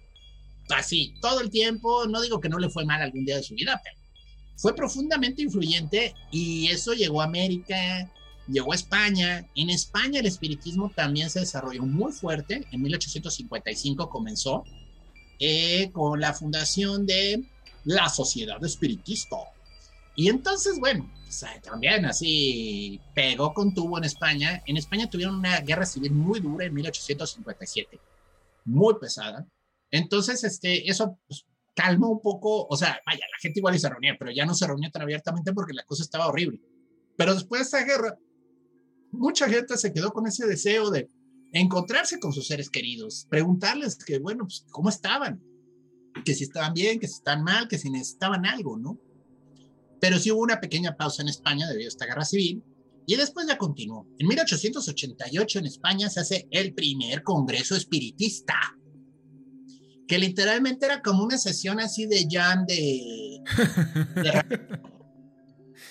S3: así, todo el tiempo. No digo que no le fue mal algún día de su vida, pero fue profundamente influyente y eso llegó a América, llegó a España. En España el espiritismo también se desarrolló muy fuerte. En 1855 comenzó eh, con la fundación de la Sociedad Espiritista. Y entonces, bueno, también así pegó con tubo en España. En España tuvieron una guerra civil muy dura en 1857, muy pesada. Entonces, este, eso pues, calmó un poco, o sea, vaya, la gente igual se reunía, pero ya no se reunía tan abiertamente porque la cosa estaba horrible. Pero después de esa guerra, mucha gente se quedó con ese deseo de encontrarse con sus seres queridos, preguntarles que, bueno, pues, cómo estaban, que si estaban bien, que si estaban mal, que si necesitaban algo, ¿no? Pero sí hubo una pequeña pausa en España debido a esta guerra civil y después ya continuó. En 1888 en España se hace el primer Congreso Espiritista, que literalmente era como una sesión así de jam de, *laughs*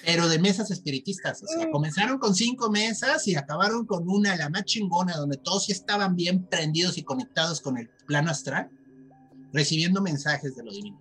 S3: pero de mesas espiritistas. O sea, comenzaron con cinco mesas y acabaron con una, la más chingona, donde todos sí estaban bien prendidos y conectados con el plano astral, recibiendo mensajes de lo divino.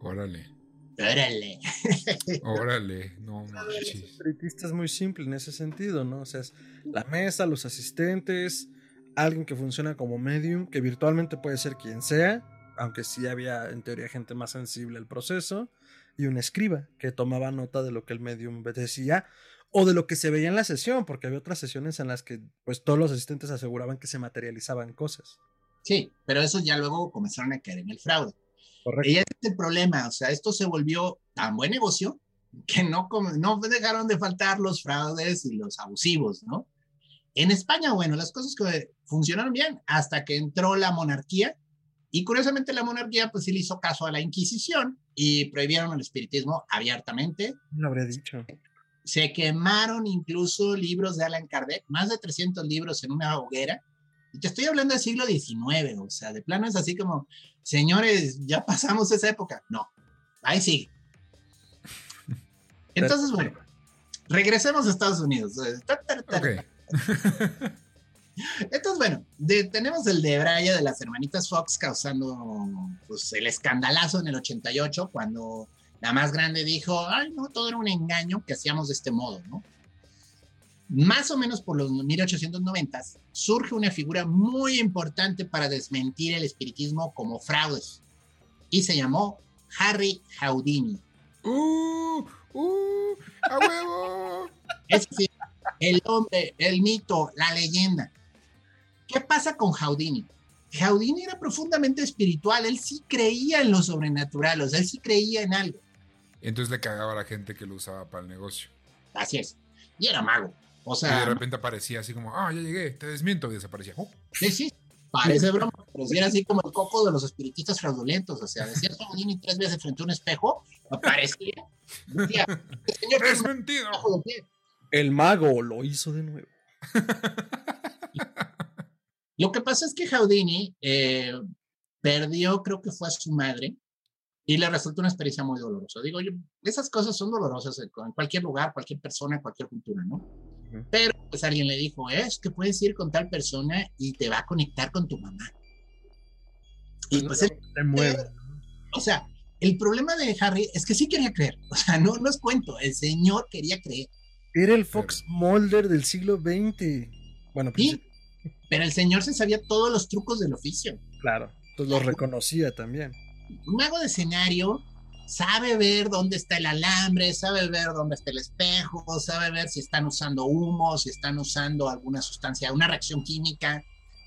S4: Órale.
S3: Órale. *laughs*
S4: Órale, no manches.
S2: Es muy simple en ese sentido, ¿no? O sea, es la mesa, los asistentes, alguien que funciona como medium, que virtualmente puede ser quien sea, aunque sí había en teoría gente más sensible al proceso, y un escriba que tomaba nota de lo que el medium decía o de lo que se veía en la sesión, porque había otras sesiones en las que pues todos los asistentes aseguraban que se materializaban cosas.
S3: Sí, pero eso ya luego comenzaron a caer en el fraude. Y ese es el problema, o sea, esto se volvió tan buen negocio que no, no dejaron de faltar los fraudes y los abusivos, ¿no? En España, bueno, las cosas que funcionaron bien hasta que entró la monarquía y curiosamente la monarquía pues sí le hizo caso a la Inquisición y prohibieron el espiritismo abiertamente.
S2: Lo habría dicho.
S3: Se quemaron incluso libros de Alan Kardec, más de 300 libros en una hoguera y te estoy hablando del siglo XIX, o sea, de plano es así como, señores, ya pasamos esa época. No, ahí sigue. *laughs* Entonces, bueno, regresemos a Estados Unidos. *laughs* Entonces, bueno, tenemos el de Braya de las hermanitas Fox causando pues, el escandalazo en el 88 cuando la más grande dijo, ay, no, todo era un engaño que hacíamos de este modo, ¿no? Más o menos por los 1890 surge una figura muy importante para desmentir el espiritismo como fraudes y se llamó Harry Houdini.
S4: ¡Uh! ¡Uh! ¡A huevo! *laughs*
S3: Es decir, el hombre, el mito, la leyenda. ¿Qué pasa con Houdini? Houdini era profundamente espiritual, él sí creía en lo sobrenatural, o sea, él sí creía en algo.
S4: Entonces le cagaba a la gente que lo usaba para el negocio.
S3: Así es. Y era mago. O
S4: Y de repente aparecía así como, ah, ya llegué, te desmiento, y desaparecía. ¡Oh!
S3: sí, sí, parece broma, pero era así como el coco de los espiritistas fraudulentos. O sea, decía Houdini tres veces frente a un espejo, aparecía. Decía, "El señor
S4: ¡Es mentira!
S3: ojo de pie".
S2: El mago lo hizo de nuevo. *laughs*
S3: Lo que pasa es que Houdini eh, perdió, creo que fue a su madre, y le resultó una experiencia muy dolorosa. Digo yo, esas cosas son dolorosas en en cualquier lugar, cualquier persona, cualquier cultura, ¿no? Pero pues alguien le dijo, es que puedes ir con tal persona y te va a conectar con tu mamá. Y pues él,
S2: se mueve.
S3: o sea, el problema de Harry es que sí quería creer, *laughs* o sea, no, no es cuento, el señor quería creer,
S2: Era el Fox Mulder del siglo XX. Bueno, pues,
S3: sí, pero el señor se sabía todos los trucos del oficio.
S2: claro. Entonces lo reconocía también.
S3: un mago de escenario sabe ver dónde está el alambre, sabe ver dónde está el espejo, sabe ver si están usando humo, si están usando alguna sustancia, una reacción química.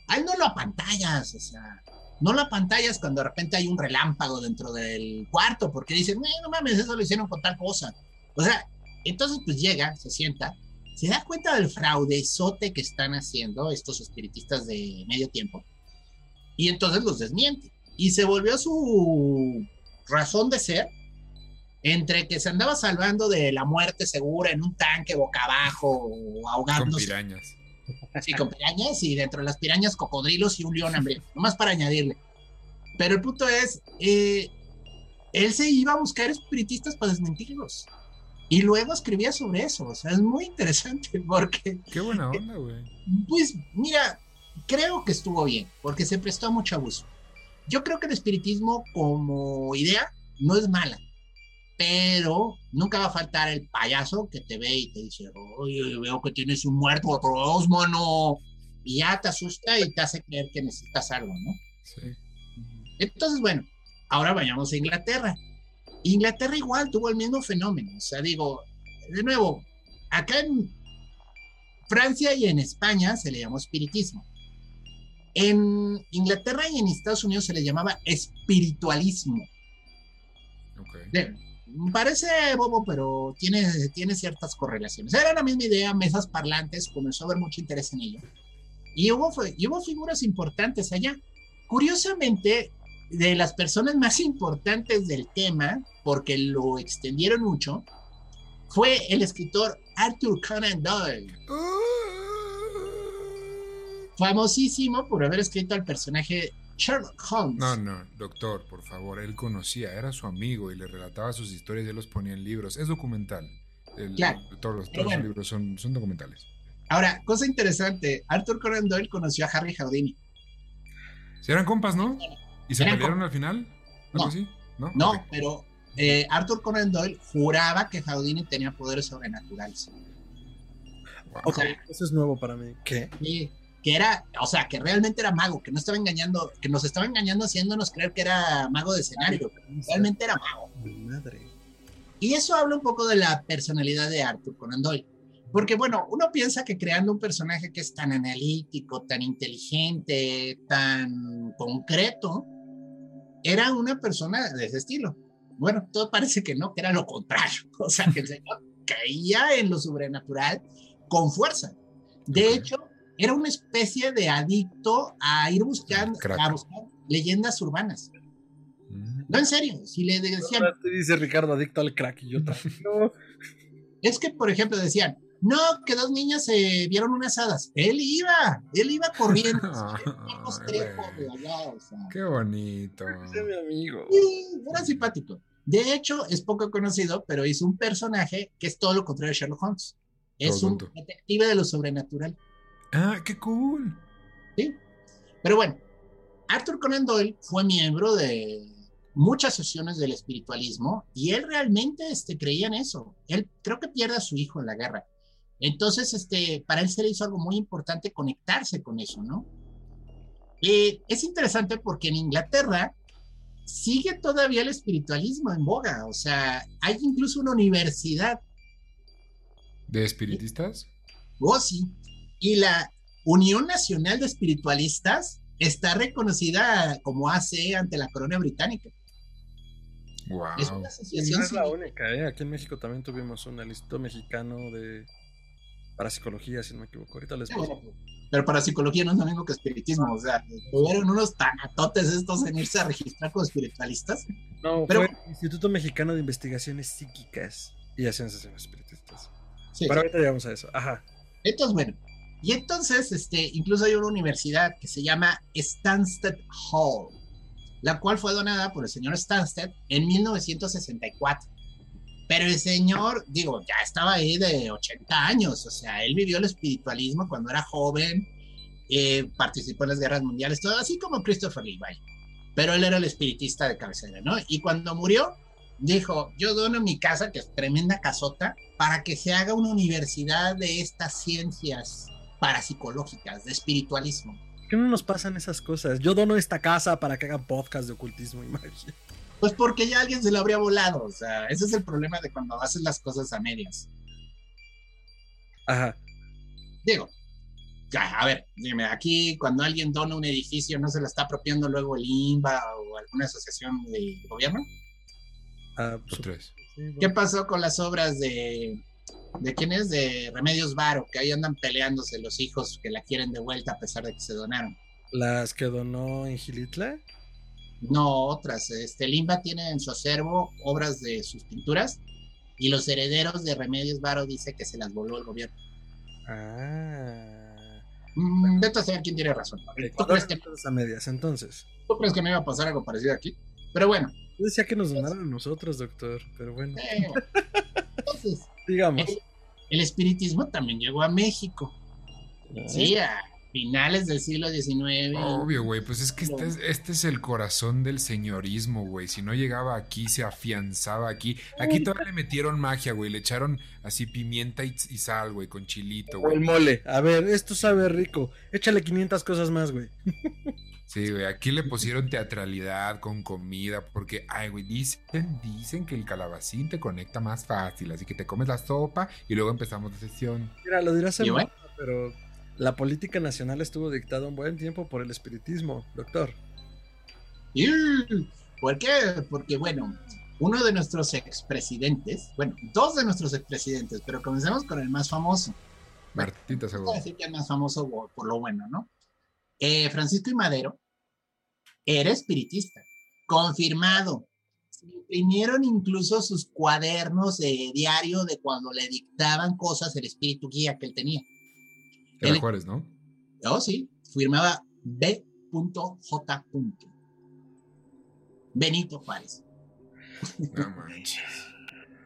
S3: A él no lo apantallas, o sea, no lo apantallas cuando de repente hay un relámpago dentro del cuarto, porque dicen, "Eh, no mames, eso lo hicieron con tal cosa. O sea, entonces pues llega, se sienta, se da cuenta del fraudezote que están haciendo estos espiritistas de medio tiempo, y entonces los desmiente y se volvió su razón de ser entre que se andaba salvando de la muerte segura en un tanque boca abajo o
S4: Con
S3: ahogándose
S4: pirañas.
S3: así con pirañas y dentro de las pirañas cocodrilos y un león hambriento, nomás para añadirle. Pero el punto es, eh, él se iba a buscar espiritistas para desmentirlos. Y luego escribía sobre eso, o sea, es muy interesante *laughs* porque
S4: Qué buena onda, güey.
S3: pues mira, creo que estuvo bien, porque se prestó a mucho abuso. Yo creo que el espiritismo como idea no es mala, pero nunca va a faltar el payaso que te ve y te dice, oye, veo que tienes un muerto atroz, mano. Y ya te asusta y te hace creer que necesitas algo, ¿no?
S4: Sí.
S3: Entonces, bueno, ahora vayamos a Inglaterra. Inglaterra igual tuvo el mismo fenómeno. O sea, digo, de nuevo, acá en Francia y en España se le llamó espiritismo. En Inglaterra y en Estados Unidos se le llamaba espiritualismo.
S4: Ok.
S3: De- parece bobo, pero tiene, tiene ciertas correlaciones. Era la misma idea, mesas parlantes, comenzó a haber mucho interés en ello. Y hubo, y hubo figuras importantes allá. Curiosamente, de las personas más importantes del tema, porque lo extendieron mucho, fue el escritor Arthur Conan Doyle, famosísimo por haber escrito al personaje Sherlock Holmes.
S4: No, no, doctor, por favor, él conocía, era su amigo y le relataba sus historias y él los ponía en libros. Es documental. El-
S3: Claro.
S4: Todos los, libros son, son documentales.
S3: Ahora, cosa interesante, Arthur Conan Doyle conoció a Harry Houdini.
S4: Si eran compas, ¿no? ¿Y se
S3: Eran
S4: pelearon al final? ¿Algo
S3: No.
S4: así? ¿No?
S3: No, pero eh, Arthur Conan Doyle juraba que Houdini tenía poderes sobrenaturales.
S4: Wow.
S2: Ok, eso es nuevo para mí. ¿Qué?
S3: Y que era, o sea, que realmente era mago, que no estaba engañando, que nos estaba engañando haciéndonos creer que era mago de escenario, pero realmente era mago.
S2: Mi madre.
S3: Y eso habla un poco de la personalidad de Arthur Conan Doyle. Porque bueno, uno piensa que creando un personaje que es tan analítico, tan inteligente, tan concreto, era una persona de ese estilo. Bueno, todo parece que no, que era lo contrario. *laughs* O sea, que el señor caía en lo sobrenatural con fuerza. De hecho, era una especie de adicto a ir buscando,
S4: Crack.
S3: a buscar leyendas urbanas.
S4: Mm.
S3: No, en serio, si le decían,
S2: Ahora te dice Ricardo adicto al crack y yo *laughs* tranquilo.
S3: Es que, por ejemplo, decían, no, que dos niñas se vieron unas hadas. Él iba, él iba corriendo. *laughs*
S4: Ay,
S3: Carlos Trejo de
S4: güey.
S3: allá, o sea,
S4: Qué bonito.
S2: Ese es mi amigo.
S3: sí, era simpático. De hecho, es poco conocido, pero hizo un personaje que es todo lo contrario de Sherlock Holmes. Es
S4: Todo
S3: un detective de lo sobrenatural.
S4: Ah, qué cool.
S3: ¿sí? Pero bueno, Arthur Conan Doyle fue miembro de muchas sesiones del espiritualismo y él realmente este, creía en eso. Él creo que pierde a su hijo en la guerra. Entonces, este, para él se le hizo algo muy importante conectarse con eso, ¿no? Eh, es interesante porque en Inglaterra sigue todavía el espiritualismo en boga, o sea, hay incluso una universidad.
S4: ¿De espiritistas?
S3: Oh, sí. Y la Unión Nacional de Espiritualistas está reconocida como AC ante la corona británica.
S4: Wow.
S3: Es una asociación
S2: No es la única, ¿eh? Aquí en México también tuvimos un listo mexicano de parapsicología, si no me equivoco. Ahorita les
S3: bueno, Pero para psicología no es lo mismo que espiritismo, o sea, tuvieron unos tanatotes estos en irse a registrar como espiritualistas.
S2: No,
S3: Pero-
S2: fue el Instituto Mexicano de Investigaciones Psíquicas y hacían sesiones espiritistas.
S3: Sí.
S2: Pero ahorita llegamos a eso. Ajá.
S3: Entonces, bueno, y entonces, este, incluso hay una universidad que se llama Stansted Hall, la cual fue donada por el señor Stansted en 1964. Pero el señor, digo, ya estaba ahí de 80 años, o sea, él vivió el espiritualismo cuando era joven, eh, participó en las guerras mundiales, todo así como Christopher Lee. Pero él era el espiritista de cabecera, ¿no? Y cuando murió, dijo, yo dono mi casa, que es tremenda casota, para que se haga una universidad de estas ciencias parapsicológicas, de espiritualismo.
S2: ¿Por qué no nos pasan esas cosas? Yo dono esta casa para que hagan podcast de ocultismo y magia.
S3: Pues porque ya alguien se lo habría volado, o sea, ese es el problema de cuando haces las cosas a medias.
S2: Ajá.
S3: Digo, ya, a ver, dime, aquí cuando alguien dona un edificio, ¿no se lo está apropiando luego el INBA o alguna asociación de gobierno?
S2: Ah,
S4: Los
S2: su-
S4: tres.
S2: sí,
S3: ¿Qué pasó con las obras de... ¿De quién es? De Remedios Varo, que ahí andan peleándose los hijos que la quieren de vuelta a pesar de que se donaron.
S2: Las que donó en Gilitla.
S3: No, otras. Este Limba tiene en su acervo obras de sus pinturas y los herederos de Remedios Varo dice que se las voló el gobierno.
S2: Ah.
S3: Mm, vete a saber quién tiene razón. ¿Tú crees, que,
S2: a medias, entonces.
S3: tú crees que no iba a pasar algo parecido aquí? Pero bueno,
S2: Yo decía que nos donaron a nosotros, doctor, pero bueno.
S3: eh, entonces, *laughs*
S2: Digamos.
S3: El espiritismo también llegó a México. Sí, a finales del siglo XIX.
S4: Obvio, güey, pues es que este es, este es el corazón del señorismo, güey. Si no llegaba aquí, se afianzaba aquí. Aquí todavía le metieron magia, güey. Le echaron así pimienta y, y sal, güey, con chilito,
S2: O el
S4: güey.
S2: mole. A ver, esto sabe rico. Échale 500 cosas más, güey. *laughs*
S4: Sí, güey, aquí le pusieron teatralidad con comida, porque, ay, güey, dicen, dicen que el calabacín te conecta más fácil, así que te comes la sopa y luego empezamos la sesión.
S2: Mira, lo dirás en
S3: ¿Y bueno?
S2: pero la política nacional estuvo dictada un buen tiempo por el espiritismo, doctor.
S3: Y, ¿Por qué? Porque, bueno, uno de nuestros expresidentes, bueno, dos de nuestros expresidentes, pero comencemos con el más famoso.
S4: Martita
S3: Voy a
S4: Segura.
S3: decir que el más famoso por lo bueno, ¿no? Eh, Francisco y Madero era espiritista, confirmado. Se imprimieron incluso sus cuadernos de diario de cuando le dictaban cosas el espíritu guía que él tenía.
S4: Era
S3: Él-
S4: Juárez, ¿no?
S3: Oh, sí, firmaba B.J. Benito Juárez.
S4: No manches.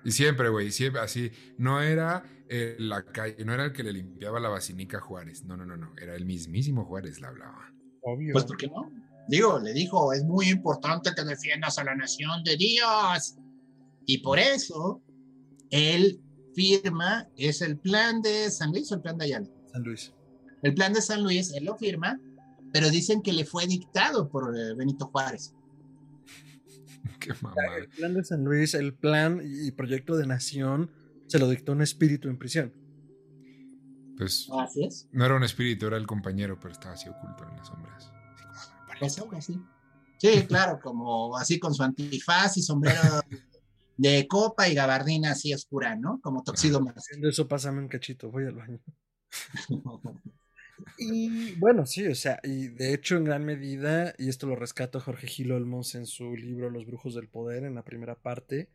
S4: Y siempre, güey, siempre así. No era eh, la calle, no era el que le limpiaba la basinica a Juárez. No, no, no, no. Era el mismísimo Juárez, le hablaba.
S2: Obvio.
S3: Pues, ¿por qué no? Digo, le dijo, es muy importante que defiendas a la nación de Dios. Y por eso, él firma, es el plan de San Luis o el plan de Ayala.
S2: San Luis.
S3: El plan de San Luis, él lo firma, pero dicen que le fue dictado por eh, Benito Juárez. *laughs*
S4: Qué mamada.
S2: El plan de San Luis, el plan y proyecto de nación se lo dictó un espíritu en prisión.
S4: Pues
S3: Así es.
S4: no era un espíritu, era el compañero, pero estaba así oculto en las sombras. Así como, "Me
S3: Pues
S4: parece".
S3: algo así. Sí, claro, como así con su antifaz y sombrero de copa y gabardina así oscura, ¿no? Como Toxido más.
S2: Haciendo eso, pásame un cachito, voy al baño. *laughs* Y bueno, sí, o sea, y de hecho en gran medida, y esto lo rescato Jorge Gil Olmos en su libro Los Brujos del Poder, en la primera parte,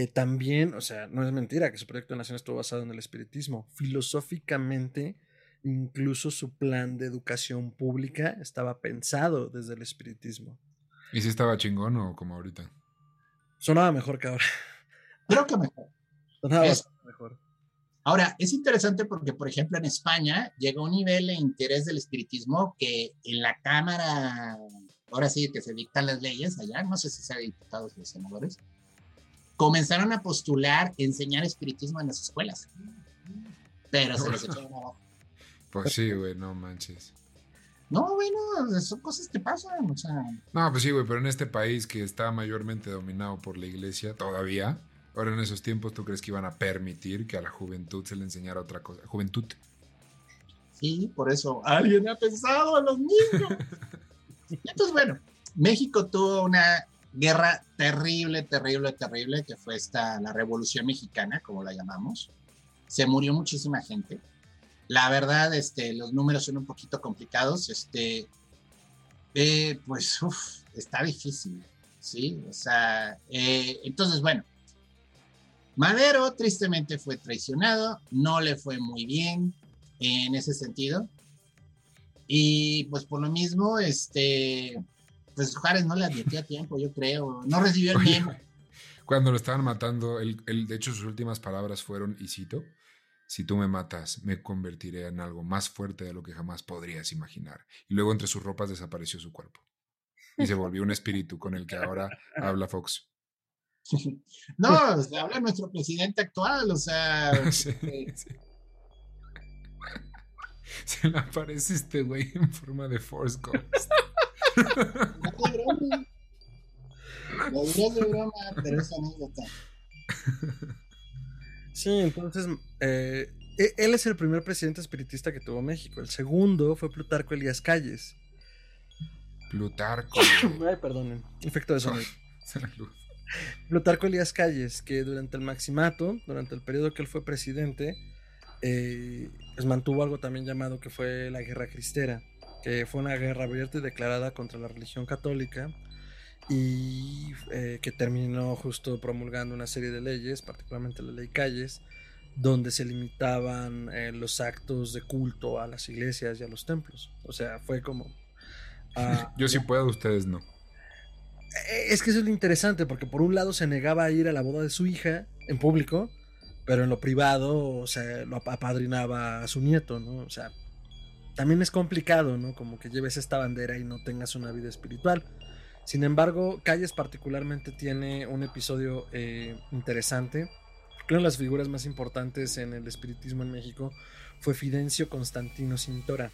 S2: eh, también, o sea, no es mentira que su proyecto de nación estuvo basado en el espiritismo. Filosóficamente, incluso su plan de educación pública estaba pensado desde el espiritismo.
S4: ¿Y si estaba chingón o como ahorita?
S2: Sonaba mejor que ahora.
S3: Creo que mejor.
S2: Sonaba
S3: Es-
S2: bastante mejor.
S3: Ahora, es interesante porque, por ejemplo, en España llegó un nivel de interés del espiritismo que en la Cámara, ahora sí que se dictan las leyes allá, no sé si sea diputados o senadores, comenzaron a postular enseñar espiritismo en las escuelas. pero se los echaron abajo.
S4: Pues sí, güey, no manches.
S3: No, bueno, son cosas que pasan, o sea.
S4: No, pues sí, güey, pero en este país que está mayormente dominado por la iglesia, todavía, ahora en esos tiempos, ¿tú crees que iban a permitir que a la juventud se le enseñara otra cosa? Juventud.
S3: Sí, por eso alguien ha pensado en los niños. *laughs* Entonces, bueno, México tuvo una guerra terrible, terrible, terrible, que fue esta, la Revolución Mexicana, como la llamamos. Se murió muchísima gente. La verdad, este, los números son un poquito complicados. Este, eh, pues, uf, está difícil, ¿sí? O sea, eh, entonces, bueno, Madero tristemente fue traicionado, no le fue muy bien en ese sentido. Y pues por lo mismo, este, pues Juárez no le advirtió a tiempo, yo creo, no recibió el memo.
S4: Cuando lo estaban matando, él, de hecho sus últimas palabras fueron, y cito, si tú me matas, me convertiré en algo más fuerte de lo que jamás podrías imaginar. Y luego entre sus ropas desapareció su cuerpo. Y se volvió un espíritu con el que ahora habla Fox. *laughs*
S3: No, se habla nuestro presidente actual, o sea... *laughs*
S4: Este *laughs* se le aparece este güey en forma de Force Ghost.
S3: No es de broma, pero es anécdota.
S2: Sí, entonces, eh, e, él es el primer presidente espiritista que tuvo México. El segundo fue Plutarco Elías Calles.
S4: Plutarco.
S2: Ay, perdonen, efecto de sonido. *laughs* Plutarco Elías Calles, que durante el maximato, durante el periodo que él fue presidente, eh, pues mantuvo algo también llamado que fue la Guerra Cristera, que fue una guerra abierta y declarada contra la religión católica y eh, que terminó justo promulgando una serie de leyes, particularmente la ley Calles, donde se limitaban eh, los actos de culto a las iglesias y a los templos. O sea, fue como...
S4: Ah, *laughs* Yo sí puedo, ustedes no.
S2: Es que eso es lo interesante, porque por un lado se negaba a ir a la boda de su hija en público, pero en lo privado, o sea, lo apadrinaba a su nieto, ¿no? O sea, también es complicado, ¿no? Como que lleves esta bandera y no tengas una vida espiritual. Sin embargo, Calles particularmente tiene un episodio eh, interesante. Una de las figuras más importantes en el espiritismo en México fue Fidencio Constantino Cintora,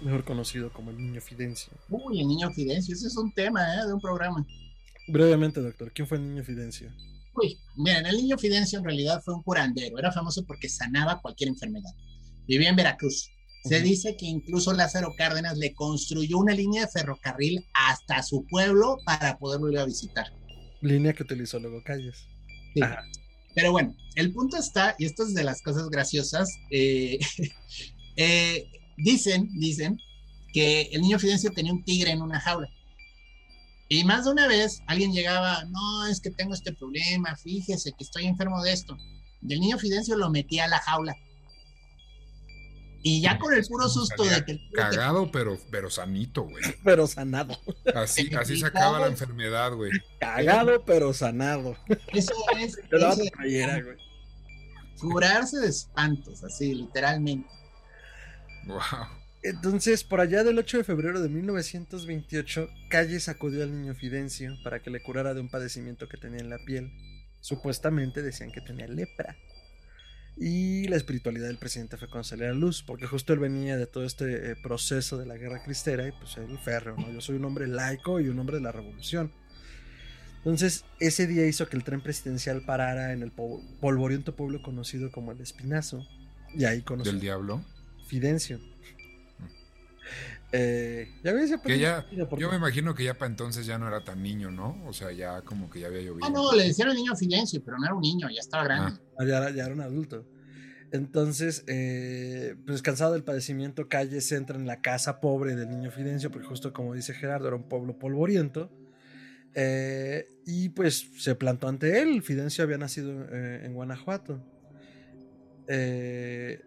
S2: mejor conocido como el Niño Fidencio.
S3: Uy, el Niño Fidencio, ese es un tema ¿eh? de un programa.
S2: Brevemente, doctor, ¿quién fue el Niño Fidencio?
S3: Uy, miren, el niño Fidencio en realidad fue un curandero, era famoso porque sanaba cualquier enfermedad. Vivía en Veracruz. Se dice que incluso Lázaro Cárdenas le construyó una línea de ferrocarril hasta su pueblo para poderlo ir a visitar.
S2: Línea que utilizó luego Calles.
S3: Sí. Pero bueno, el punto está, y esto es de las cosas graciosas, eh, *laughs* eh, dicen, dicen que el niño Fidencio tenía un tigre en una jaula. Y más de una vez alguien llegaba, no, es que tengo este problema, fíjese que estoy enfermo de esto. Y el niño Fidencio lo metía a la jaula. Y ya con el puro susto de que
S4: Cagado, pero, pero sanito, güey. *laughs*
S2: Pero sanado.
S4: Así, *laughs* así se acaba la enfermedad, güey.
S2: Cagado, pero sanado.
S3: Eso es. *laughs* Curarse de espantos, así, literalmente.
S4: Wow.
S2: Entonces, por allá del 8 de febrero de 1928, Calles acudió al niño Fidencio para que le curara de un padecimiento que tenía en la piel. Supuestamente decían que tenía lepra. Y la espiritualidad del presidente fue con a luz, porque justo él venía de todo este eh, proceso de la guerra cristera y pues él férreo, ¿no? Yo soy un hombre laico y un hombre de la revolución. Entonces, ese día hizo que el tren presidencial parara en el polvoriento pueblo conocido como el Espinazo. Y ahí conoció.
S4: ¿Del diablo?
S2: Fidencio. Eh, ya
S4: que ya, yo me imagino que ya para entonces ya no era tan niño, ¿no? O sea, ya como que ya había llovido.
S3: Ah, no, le decían el niño Fidencio, pero no era un niño, ya estaba grande.
S2: Ah. Ya, era, un adulto. Entonces, eh, pues cansado del padecimiento, Calle se entra en la casa pobre del niño Fidencio, porque justo como dice Gerardo, era un pueblo polvoriento. Eh, y pues se plantó ante él. Fidencio había nacido en Guanajuato. ay,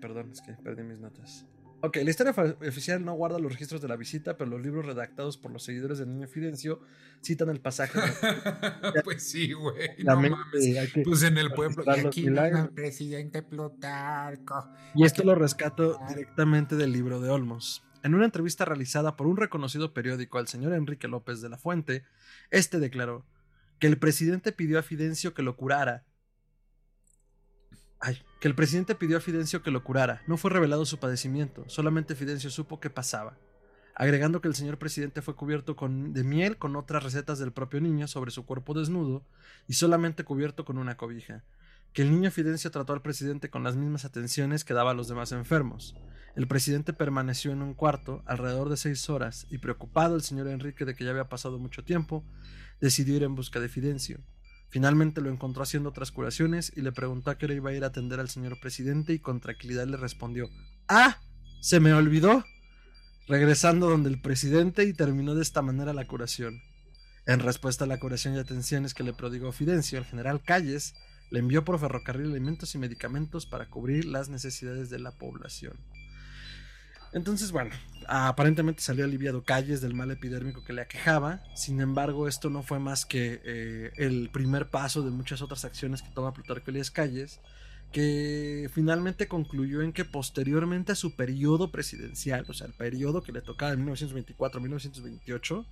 S2: perdón, es que perdí mis notas. Ok, la historia oficial no guarda los registros de la visita, pero los libros redactados por los seguidores del niño Fidencio citan el pasaje. *laughs*
S4: pues sí, güey. No mames. Pues en el pueblo. Y aquí el presidente Plutarco.
S2: Y esto lo rescato directamente del libro de Olmos. En una entrevista realizada por un reconocido periódico al señor Enrique López de la Fuente, este declaró que el presidente pidió a Fidencio que lo curara Que el presidente pidió a Fidencio que lo curara. No fue revelado su padecimiento, solamente Fidencio supo qué pasaba. Agregando que el señor presidente fue cubierto con, de miel con otras recetas del propio niño sobre su cuerpo desnudo y solamente cubierto con una cobija. Que el niño Fidencio trató al presidente con las mismas atenciones que daba a los demás enfermos. El presidente permaneció en un cuarto alrededor de seis horas y preocupado el señor Enrique de que ya había pasado mucho tiempo, decidió ir en busca de Fidencio. Finalmente lo encontró haciendo otras curaciones y le preguntó a qué hora iba a ir a atender al señor presidente y con tranquilidad le respondió, ¡Ah! ¡Se me olvidó! Regresando donde el presidente y terminó de esta manera la curación. En respuesta a la curación y atenciones que le prodigó Fidencio, el general Calles le envió por ferrocarril alimentos y medicamentos para cubrir las necesidades de la población. Entonces, bueno, aparentemente salió aliviado Calles del mal epidérmico que le aquejaba. Sin embargo, esto no fue más que eh, el primer paso de muchas otras acciones que toma Plutarco Elías Calles, que finalmente concluyó en que posteriormente a su periodo presidencial, o sea, el periodo que le tocaba de 1924 a 1928,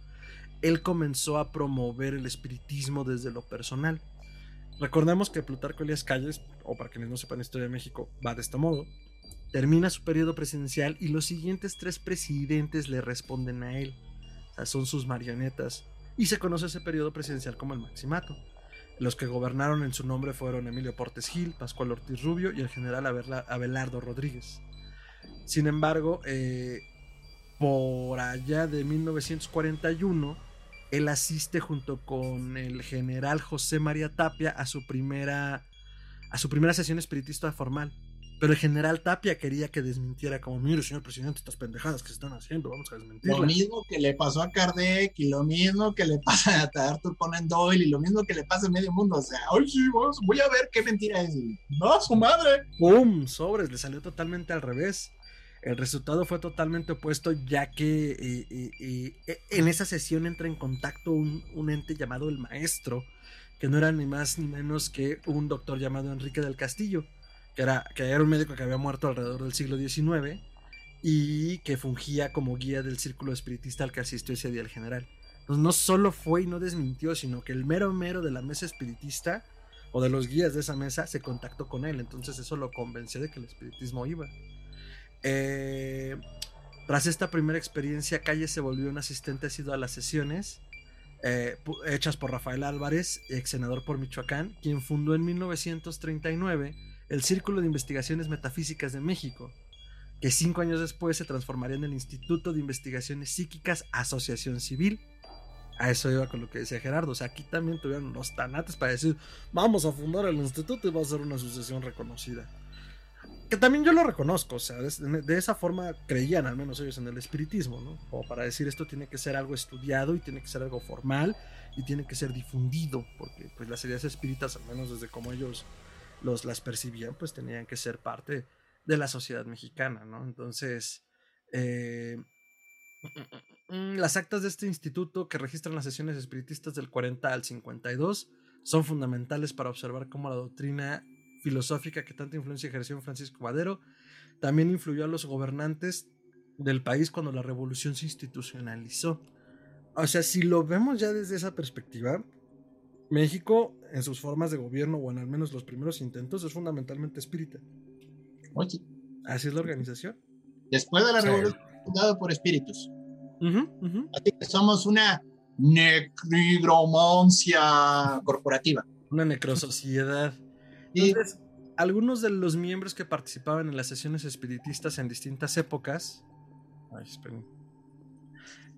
S2: él comenzó a promover el espiritismo desde lo personal. Recordemos que Plutarco Elías Calles, o para quienes no sepan historia de México, va de este modo termina su periodo presidencial y los siguientes tres presidentes le responden a él. O sea, son sus marionetas. Y se conoce ese periodo presidencial como el Maximato. Los que gobernaron en su nombre fueron Emilio Portes Gil, Pascual Ortiz Rubio y el general Abelardo Rodríguez. Sin embargo, eh, por allá de 1941, él asiste junto con el general José María Tapia a su primera, a su primera sesión espiritista formal pero el general Tapia quería que desmintiera como, mire, señor presidente, estas pendejadas que se están haciendo, vamos a desmentirlas.
S3: Lo mismo que le pasó a Kardec y lo mismo que le pasa a Arthur Conan Doyle y lo mismo que le pasa a medio mundo. O sea, ay, sí, voy a ver qué mentira es. No, su madre.
S2: ¡Pum! Sobres, le salió totalmente al revés. El resultado fue totalmente opuesto ya que eh, eh, eh, en esa sesión entra en contacto un, un ente llamado el maestro, que no era ni más ni menos que un doctor llamado Enrique del Castillo era, que era un médico que había muerto alrededor del siglo XIX y que fungía como guía del círculo espiritista al que asistió ese día el general. Entonces no solo fue y no desmintió, sino que el mero mero de la mesa espiritista o de los guías de esa mesa se contactó con él, entonces eso lo convenció de que el espiritismo iba. Eh, tras esta primera experiencia, Calle se volvió un asistente asiduo a las sesiones eh, hechas por Rafael Álvarez, ex senador por Michoacán, quien fundó en 1939 el Círculo de Investigaciones Metafísicas de México, que cinco años después se transformaría en el Instituto de Investigaciones Psíquicas Asociación Civil. A eso iba con lo que decía Gerardo. O sea, aquí también tuvieron los tanates para decir, vamos a fundar el instituto y va a ser una asociación reconocida. Que también yo lo reconozco, o sea, de, esa forma creían al menos ellos en el espiritismo, ¿no? Como para decir esto tiene que ser algo estudiado y tiene que ser algo formal y tiene que ser difundido, porque pues las ideas espíritas, al menos desde como ellos los las percibían, pues tenían que ser parte de la sociedad mexicana, ¿no? Entonces, eh, las actas de este instituto que registran las sesiones espiritistas del 40 al 52 son fundamentales para observar cómo la doctrina filosófica que tanta influencia ejerció en Francisco Madero también influyó a los gobernantes del país cuando la revolución se institucionalizó. O sea, si lo vemos ya desde esa perspectiva, México, en sus formas de gobierno, o en al menos los primeros intentos, es fundamentalmente espírita.
S3: Oye.
S2: Así es la organización.
S3: Después de la revolución, fundado por espíritus. Así que somos una necromancia corporativa.
S2: Una necrosociedad. Entonces, algunos de los miembros que participaban en las sesiones espiritistas en distintas épocas. Ay,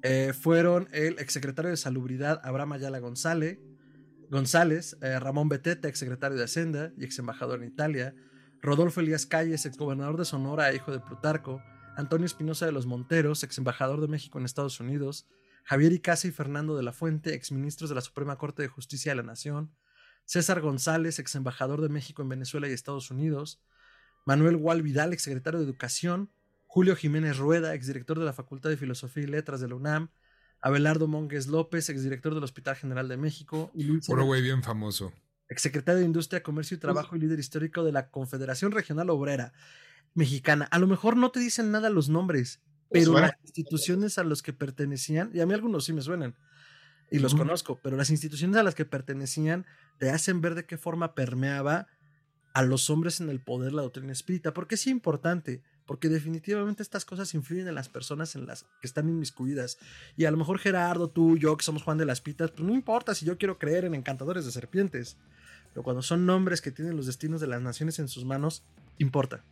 S2: eh, fueron el exsecretario de Salubridad Abraham Ayala González, González, eh, Ramón Beteta, exsecretario de Hacienda y ex embajador en Italia, Rodolfo Elías Calles, exgobernador de Sonora hijo de Plutarco, Antonio Espinosa de los Monteros, ex embajador de México en Estados Unidos, Javier Icaza y Fernando de la Fuente, ex ministros de la Suprema Corte de Justicia de la Nación, César González, ex embajador de México en Venezuela y Estados Unidos, Manuel Gual Vidal, ex secretario de Educación, Julio Jiménez Rueda, exdirector de la Facultad de Filosofía y Letras de la UNAM, Abelardo Mongues López, exdirector del Hospital General de México.
S4: Y Luis Puro güey bien famoso.
S2: Exsecretario de Industria, Comercio y Trabajo y líder histórico de la Confederación Regional Obrera Mexicana. A lo mejor no te dicen nada los nombres, pues pero las instituciones a las que pertenecían, y a mí algunos sí me suenan, y los conozco, pero las instituciones a las que pertenecían te hacen ver de qué forma permeaba a los hombres en el poder la doctrina espírita. ¿Por qué es importante? Porque definitivamente estas cosas influyen en las personas en las que están inmiscuidas. Y a lo mejor Gerardo, tú, yo, que somos Juan de las Pitas, pues no importa si yo quiero creer en encantadores de serpientes. Pero cuando son hombres que tienen los destinos de las naciones en sus manos, importa.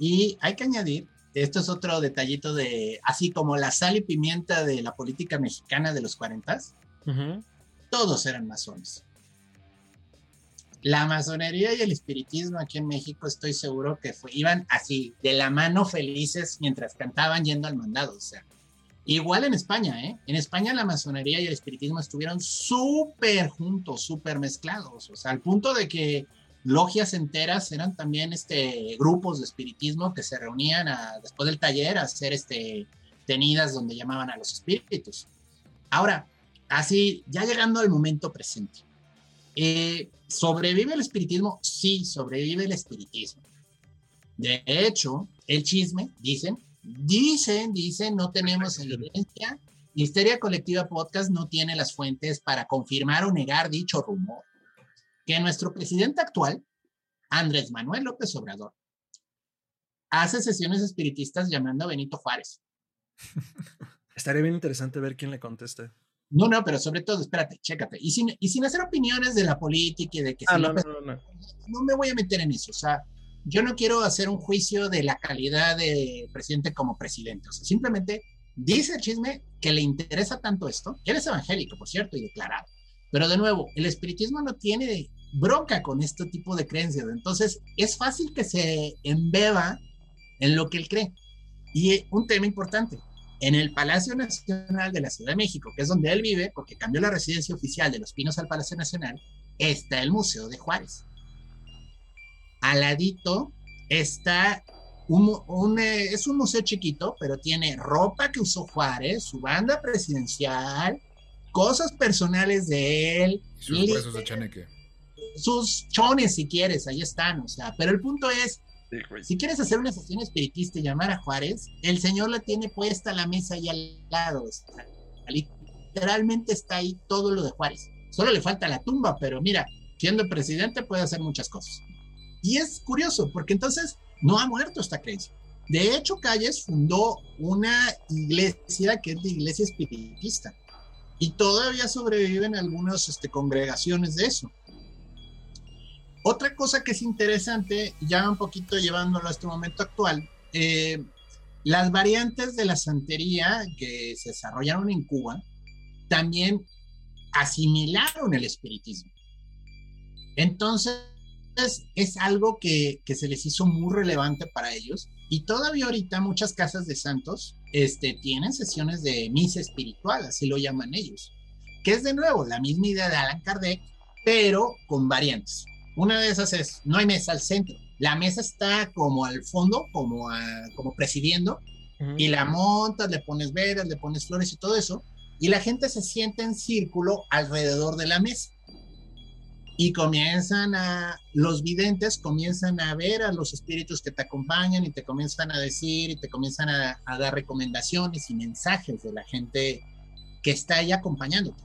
S3: Y hay que añadir, esto es otro detallito de, así como la sal y pimienta de la política mexicana de los 40, todos eran masones. La masonería y el espiritismo aquí en México estoy seguro que iban así, de la mano felices mientras cantaban yendo al mandado. O sea, igual en España, ¿eh? En España la masonería y el espiritismo estuvieron súper juntos, súper mezclados. O sea, al punto de que logias enteras eran también este, grupos de espiritismo que se reunían después del taller a hacer este, tenidas donde llamaban a los espíritus. Ahora, así, ya llegando al momento presente. Eh, ¿Sobrevive el espiritismo? Sí, sobrevive el espiritismo. De hecho, el chisme, dicen, dicen, dicen, no tenemos evidencia. Histeria Colectiva Podcast no tiene las fuentes para confirmar o negar dicho rumor. Que nuestro presidente actual, Andrés Manuel López Obrador, hace sesiones espiritistas llamando a Benito Juárez. *laughs*
S2: Estaría bien interesante ver quién le conteste.
S3: No, no, pero sobre todo, espérate, chécate. Y sin, y sin hacer opiniones de la política y de que...
S2: Ah, no, no, no,
S3: no, me voy a meter en eso. O sea, yo no quiero hacer un juicio de la calidad de presidente como presidente. O sea, simplemente dice el chisme que le interesa tanto esto. Él es evangélico, por cierto, y declarado. Pero de nuevo, el espiritismo no tiene bronca con este tipo de creencias. Entonces, es fácil que se embeba en lo que él cree. Y un tema importante, en el Palacio Nacional de la Ciudad de México, que es donde él vive, porque cambió la residencia oficial de Los Pinos al Palacio Nacional, está el Museo de Juárez. Al ladito está un, eh, es un museo chiquito, pero tiene ropa que usó Juárez, su banda presidencial, cosas personales de él.
S4: Sus huesos de chaneque.
S3: Sus chones, si quieres, ahí están. O sea, pero el punto es, si quieres hacer una sesión espiritista y llamar a Juárez, el Señor la tiene puesta a la mesa y al lado. literalmente está ahí todo lo de Juárez. Solo le falta la tumba, pero mira, siendo presidente puede hacer muchas cosas. Y es curioso, porque entonces no ha muerto esta creencia. De hecho, Calles fundó una iglesia que es la iglesia espiritista. Y todavía sobreviven algunas este, congregaciones de eso. Otra cosa que es interesante, ya un poquito llevándolo a este momento actual, eh, las variantes de la santería que se desarrollaron en Cuba también asimilaron el espiritismo. Entonces, es algo que, que, se les hizo muy relevante para ellos y todavía ahorita muchas casas de santos este, tienen sesiones de misa espiritual, así lo llaman ellos, que es de nuevo la misma idea de Alan Kardec, pero con variantes. Una de esas es, no hay mesa al centro. La mesa está como al fondo, como, como presidiendo, y la montas, le pones velas, le pones flores y todo eso, y la gente se siente en círculo alrededor de la mesa. Y comienzan a, los videntes comienzan a ver a los espíritus que te acompañan y te comienzan a decir y te comienzan a, a dar recomendaciones y mensajes de la gente que está ahí acompañándote.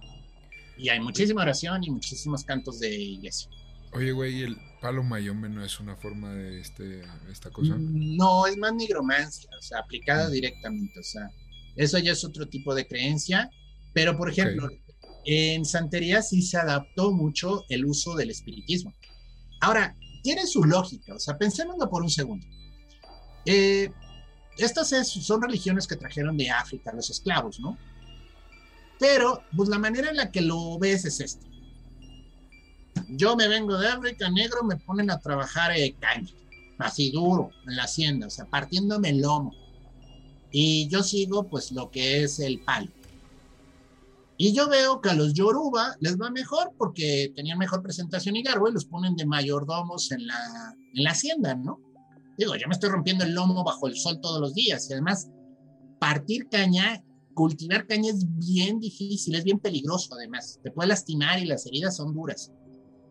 S3: Y hay muchísima oración y muchísimos cantos de iglesia.
S4: Oye, güey, ¿el palo mayombe no es una forma de este, esta cosa?
S3: No, es más nigromancia, o sea, aplicada mm. directamente, o sea, eso ya es otro tipo de creencia, pero por ejemplo, en santería sí se adaptó mucho el uso del espiritismo. Ahora, tiene su lógica, o sea, pensémoslo por un segundo. Eh, estas son religiones que trajeron de África los esclavos, ¿no? Pero, pues la manera en la que lo ves es esta yo me vengo de África, negro, me ponen a trabajar eh, caña, así duro, en la hacienda, o sea, partiéndome el lomo. Y yo sigo, pues, lo que es el palo. Y yo veo que a los Yoruba les va mejor porque tenían mejor presentación y garbo y los ponen de mayordomos en la, en la hacienda, ¿no? Digo, yo me estoy rompiendo el lomo bajo el sol todos los días y además partir caña, cultivar caña es bien difícil, es bien peligroso además. Te puede lastimar y las heridas son duras.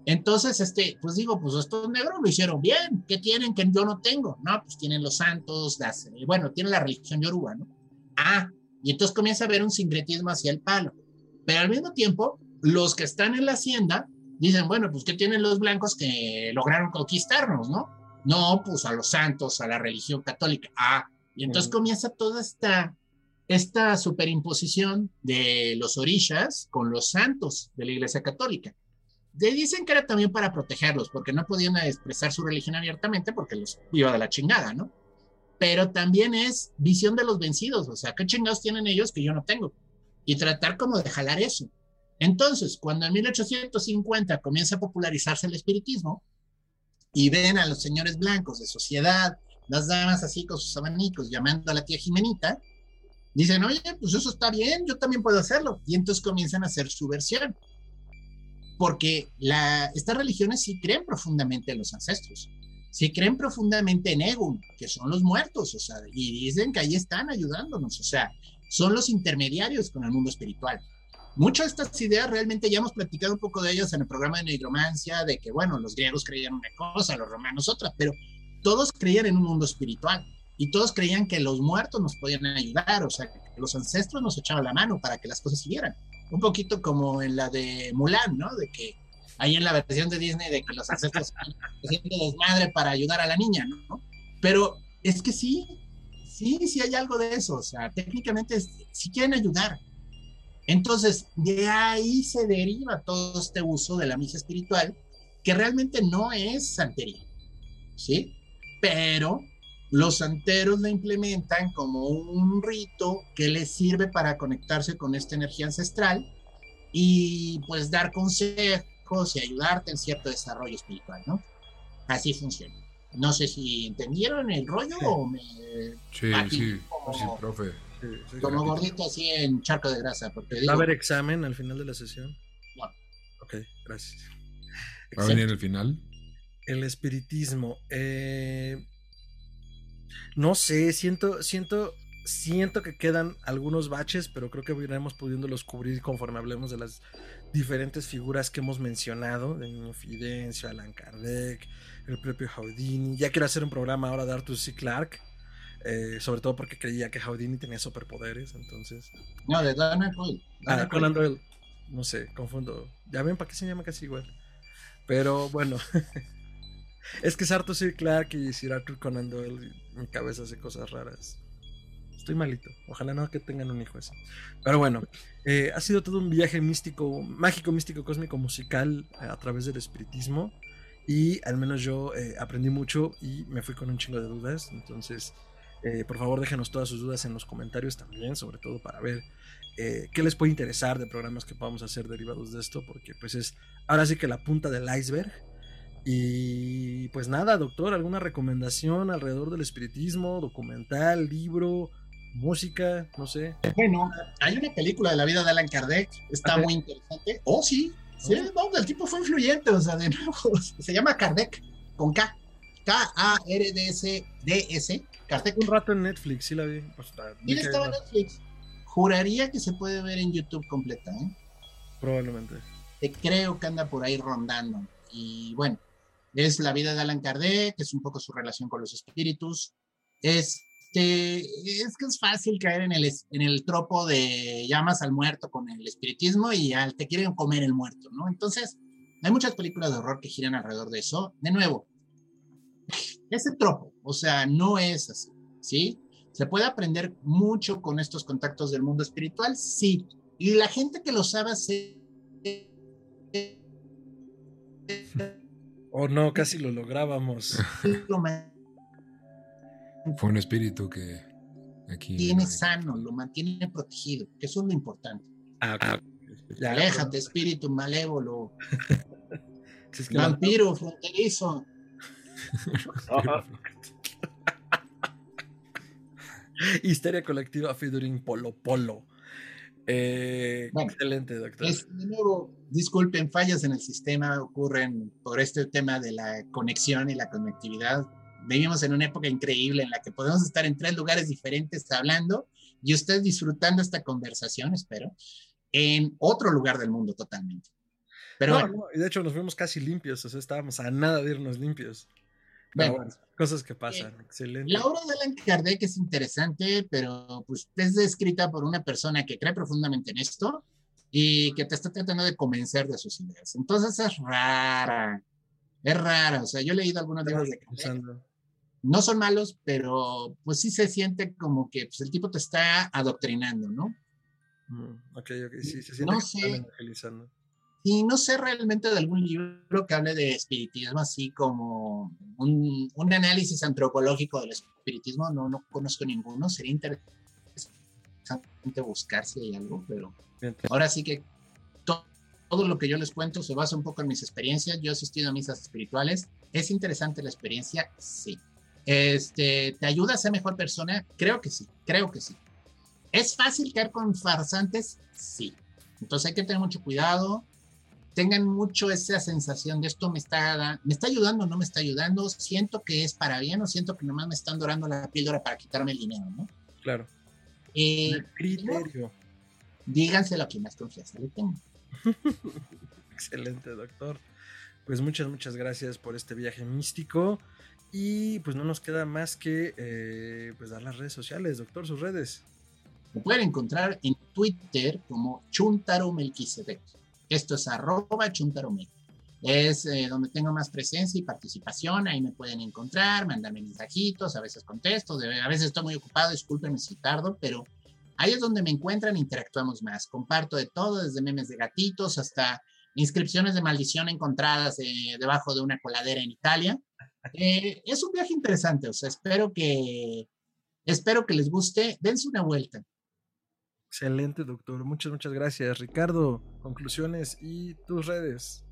S3: Entonces, este, pues digo, pues estos negros lo hicieron bien. ¿Qué tienen que yo no tengo? No, pues tienen los santos, las, eh, bueno, tienen la religión yoruba, ¿no? Ah, y entonces comienza a haber un sincretismo hacia el palo. Pero al mismo tiempo, los que están en la hacienda dicen, bueno, pues ¿qué tienen los blancos que lograron conquistarnos, no? No, pues a los santos, a la religión católica. Ah, y entonces comienza toda esta, esta superimposición de los orishas con los santos de la Iglesia Católica. De, dicen que era también para protegerlos, porque no podían expresar su religión abiertamente porque los iba de la chingada, ¿no? Pero también es visión de los vencidos, o sea, ¿qué chingados tienen ellos que yo no tengo? Y tratar como de jalar eso. Entonces, cuando en 1850 comienza a popularizarse el espiritismo y ven a los señores blancos de sociedad, las damas así con sus abanicos llamando a la tía Jimenita, dicen, oye, pues eso está bien, yo también puedo hacerlo. Y entonces comienzan a hacer su versión porque la, estas religiones sí creen profundamente en los ancestros, sí creen profundamente en Egun, que son los muertos, o sea, y dicen que ahí están ayudándonos, o sea, son los intermediarios con el mundo espiritual. Muchas de estas ideas realmente ya hemos platicado un poco de ellas en el programa de negromancia, de que, bueno, los griegos creían una cosa, los romanos otra, pero todos creían en un mundo espiritual y todos creían que los muertos nos podían ayudar, o sea, que los ancestros nos echaban la mano para que las cosas siguieran un poquito como en la de Mulan, ¿no? De que ahí en la versión de Disney de que los ancestros *laughs* haciendo desmadre para ayudar a la niña, ¿no? Pero es que sí, sí, sí hay algo de eso, o sea, técnicamente sí quieren ayudar. Entonces, de ahí se deriva todo este uso de la misa espiritual, que realmente no es santería, ¿sí? Pero los santeros la implementan como un rito que les sirve para conectarse con esta energía ancestral y pues dar consejos y ayudarte en cierto desarrollo espiritual, ¿no? Así funciona. No sé si entendieron el rollo o me...
S4: Sí, sí, como, sí, profe.
S3: como gordito así en charco de grasa. Porque digo,
S2: ¿Va a haber examen al final de la sesión?
S3: No.
S2: Ok, gracias.
S4: ¿Va a venir el final?
S2: El espiritismo. Eh, no sé, siento, siento, siento que quedan algunos baches, pero creo que iremos pudiéndolos cubrir conforme hablemos de las diferentes figuras que hemos mencionado, de Niño Fidencio, Alan Kardec, el propio Houdini. Ya quiero hacer un programa ahora de Arthur C. Clarke, eh, sobre todo porque creía que Houdini tenía superpoderes, entonces...
S3: No, de Donald Doyle.
S2: Ah, Conan Doyle. No sé, confundo. Ya ven, ¿para qué se llama casi igual? Pero bueno, *laughs* Es que es Arthur C. Clarke y Sir Arthur Conan Doyle. Mi cabeza hace cosas raras. Estoy malito. Ojalá no que tengan un hijo así. Pero bueno, eh, ha sido todo un viaje místico, mágico, místico, cósmico, musical eh, a través del espiritismo. Y al menos yo eh, aprendí mucho y me fui con un chingo de dudas. Entonces, por favor, déjenos todas sus dudas en los comentarios también, sobre todo para ver qué les puede interesar de programas que podamos hacer derivados de esto, porque pues es ahora sí que la punta del iceberg y pues nada, doctor, ¿alguna recomendación alrededor del espiritismo, documental, libro, música? No sé.
S3: Bueno, hay una película de la vida de Alan Kardec, está muy interesante. Oh, sí, sí, oh. el tipo fue influyente, o sea, de nuevo, *laughs* se llama Kardec, con K. K-A-R-D-S-D-S, Kardec.
S2: Un rato en Netflix, sí la vi. Pues,
S3: sí, estaba en Netflix. Juraría que se puede ver en YouTube completa, ¿eh?
S2: Probablemente.
S3: Creo que anda por ahí rondando. Y bueno, es la vida de Alan Kardec, es un poco su relación con los espíritus. Este, es que es fácil caer en el, en el tropo de llamas al muerto con el espiritismo y al te quieren comer el muerto, ¿no? Entonces, hay muchas películas de horror que giran alrededor de eso. De nuevo, ese tropo, o sea, no es así, ¿sí? ¿Se puede aprender mucho con estos contactos del mundo espiritual? Sí. Y la gente que lo sabe hacer
S2: Oh no, casi lo lográbamos. *laughs*
S4: Fue un espíritu que aquí.
S3: Tiene sano, lo mantiene protegido, que eso es lo importante. Ah, Aléjate, espíritu malévolo. *laughs* Vampiro fronterizo. *laughs*
S2: Histeria colectiva featuring Polo Polo. Eh, excelente, doctor.
S3: de nuevo, disculpen, fallas en el sistema ocurren por este tema de la conexión y la conectividad. Vivimos en una época increíble en la que podemos estar en tres lugares diferentes hablando y usted disfrutando esta conversación, espero, en otro lugar del mundo totalmente. Pero bueno.
S2: y de hecho nos vemos casi limpios, o sea, estábamos a nada de irnos limpios. Bueno, cosas que pasan, eh, excelente.
S3: La obra de Alan Kardec es interesante, pero pues es descrita por una persona que cree profundamente en esto y que te está tratando de convencer de sus ideas. Entonces es rara, es rara. O sea, yo he leído algunos libros de no son malos, pero pues sí se siente como que pues, el tipo te está adoctrinando, ¿no?
S2: Mm, ok, ok, sí, se siente
S3: no sé, Y no sé realmente de algún libro que hable de espiritismo, así como un, un análisis antropológico del espiritismo, no, no conozco ninguno, sería interesante buscar si hay algo, pero ahora sí que todo lo que yo les cuento se basa un poco en mis experiencias. Yo he asistido a misas espirituales. ¿Es interesante la experiencia? Sí. Este, ¿Te ayuda a ser mejor persona? Creo que sí, creo que sí. ¿Es fácil caer con farsantes? Sí. Entonces hay que tener mucho cuidado. Tengan mucho esa sensación de esto me está, me está ayudando o no me está ayudando. Siento que es para bien o siento que nomás me están dorando la píldora para quitarme el dinero, ¿no?
S2: Claro.
S3: Eh, criterio. díganselo a quien más confianza le tengo. *laughs*
S2: Excelente, doctor. Pues muchas, muchas gracias por este viaje místico. Y pues no nos queda más que eh, pues dar las redes sociales, doctor, sus redes.
S3: Me pueden encontrar en Twitter como Chuntaro Esto es arroba Chuntaromel. Es eh, donde tengo más presencia y participación. Ahí me pueden encontrar, mandarme mensajitos, a veces contesto, a veces estoy muy ocupado, discúlpenme si tardo, pero ahí es donde me encuentran, interactuamos más. Comparto de todo, desde memes de gatitos hasta inscripciones de maldición encontradas eh, debajo de una coladera en Italia. Eh, es un viaje interesante, o sea, espero que, espero que les guste. Dense una vuelta.
S2: Excelente, doctor. Muchas, muchas gracias. Ricardo, conclusiones y tus redes.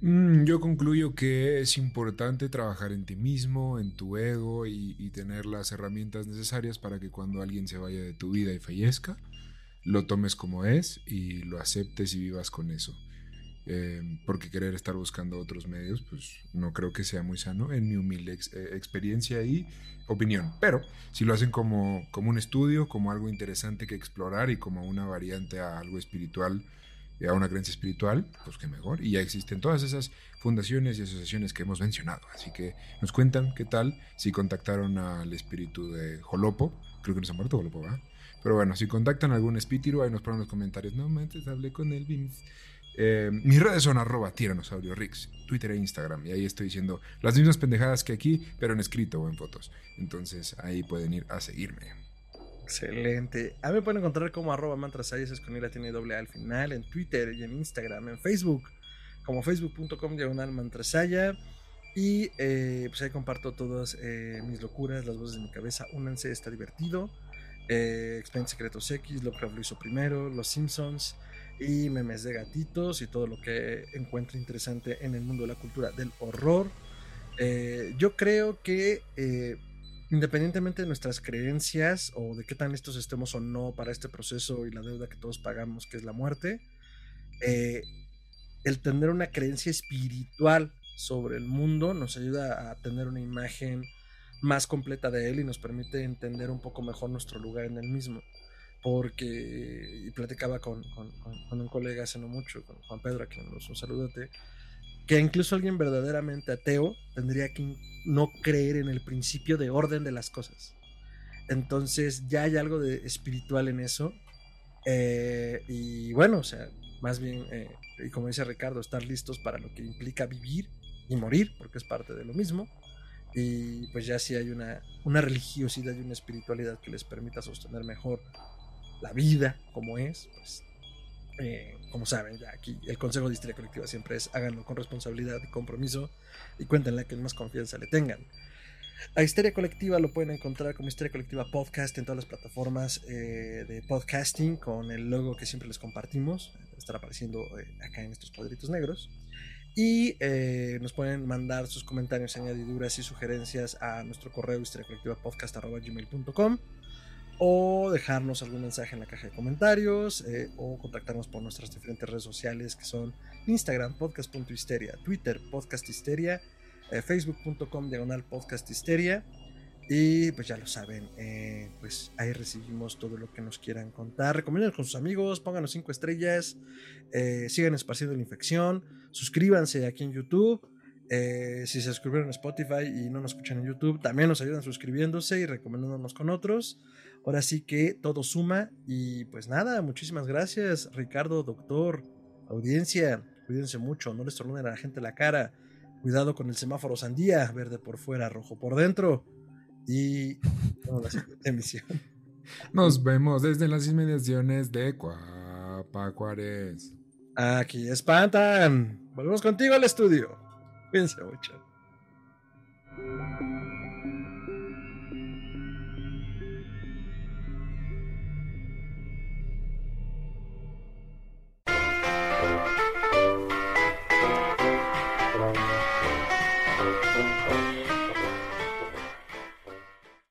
S4: Mm, yo concluyo que es importante trabajar en ti mismo, en tu ego y, y, tener las herramientas necesarias para que cuando alguien se vaya de tu vida y fallezca, lo tomes como es y lo aceptes y vivas con eso. Eh, porque querer estar buscando otros medios, pues no creo que sea muy sano en mi humilde eh, experiencia y opinión. Pero si lo hacen como, como un estudio, como algo interesante que explorar y como una variante a algo espiritual, a una creencia espiritual, pues que mejor. Y ya existen todas esas fundaciones y asociaciones que hemos mencionado. Así que nos cuentan qué tal si contactaron al espíritu de Jolopo. Creo que nos ha muerto Jolopo, ¿verdad? Pero bueno, si contactan a algún espíritu, ahí nos ponen los comentarios. No manches, hablé con Vince. Eh, mis redes son arroba tiranosaurio Rix, Twitter e Instagram. Y ahí estoy diciendo las mismas pendejadas que aquí, pero en escrito o en fotos. Entonces ahí pueden ir a seguirme.
S2: Excelente. A mí me pueden encontrar como arroba mantrasayas, es con ira tiene doble al final, en Twitter y en Instagram, en Facebook, como facebook.com diagonal mantrasaya. Y eh, pues ahí comparto todas eh, mis locuras, las voces de mi cabeza. Únanse, está divertido. Eh, Secretos X, Lovecraft lo hizo primero, Los Simpsons y memes de gatitos y todo lo que encuentre interesante en el mundo de la cultura del horror. Eh, yo creo que eh, independientemente de nuestras creencias o de qué tan listos estemos o no para este proceso y la deuda que todos pagamos, que es la muerte, eh, el tener una creencia espiritual sobre el mundo nos ayuda a tener una imagen más completa de él y nos permite entender un poco mejor nuestro lugar en el mismo porque y platicaba con, un colega hace no mucho, con Juan Pedro, a quien nos un saludote, que incluso alguien verdaderamente ateo tendría que no creer en el principio de orden de las cosas. Entonces ya hay algo de espiritual en eso. Eh, y bueno, o sea, más bien, eh, y como dice Ricardo, estar listos para lo que implica vivir y morir, porque es parte de lo mismo. Y pues ya si hay una, una religiosidad y una espiritualidad que les permita sostener mejor la vida como es, pues eh, como saben, ya aquí el consejo de historia colectiva siempre es háganlo con responsabilidad y compromiso y cuéntenle a quien más confianza le tengan. A Histeria Colectiva lo pueden encontrar como Histeria Colectiva Podcast en todas las plataformas eh, de podcasting con el logo que siempre les compartimos. Estará apareciendo eh, acá en estos cuadritos negros. Y nos pueden mandar sus comentarios, añadiduras y sugerencias a nuestro correo historiacolectivapodcast.com o dejarnos algún mensaje en la caja de comentarios eh, o contactarnos por nuestras diferentes redes sociales que son Instagram podcast.histeria, Twitter podcasthisteria, eh, facebook.com diagonal podcasthisteria y pues ya lo saben, eh, pues ahí recibimos todo lo que nos quieran contar. Recomienden con sus amigos, pónganos cinco estrellas, sigan esparciendo la infección, suscríbanse aquí en YouTube. si se suscribieron en Spotify y no nos escuchan en YouTube, también nos ayudan suscribiéndose y recomendándonos con otros Ahora sí que todo suma y pues nada, muchísimas gracias Ricardo, doctor, audiencia, cuídense mucho, no les tornen a la gente la cara, cuidado con el semáforo sandía, verde por fuera, rojo por dentro y *laughs* la siguiente emisión. *laughs*
S4: Nos vemos desde las inmediaciones de Cuapa Juárez.
S2: Aquí espantan. Volvemos contigo al estudio. Cuídense mucho.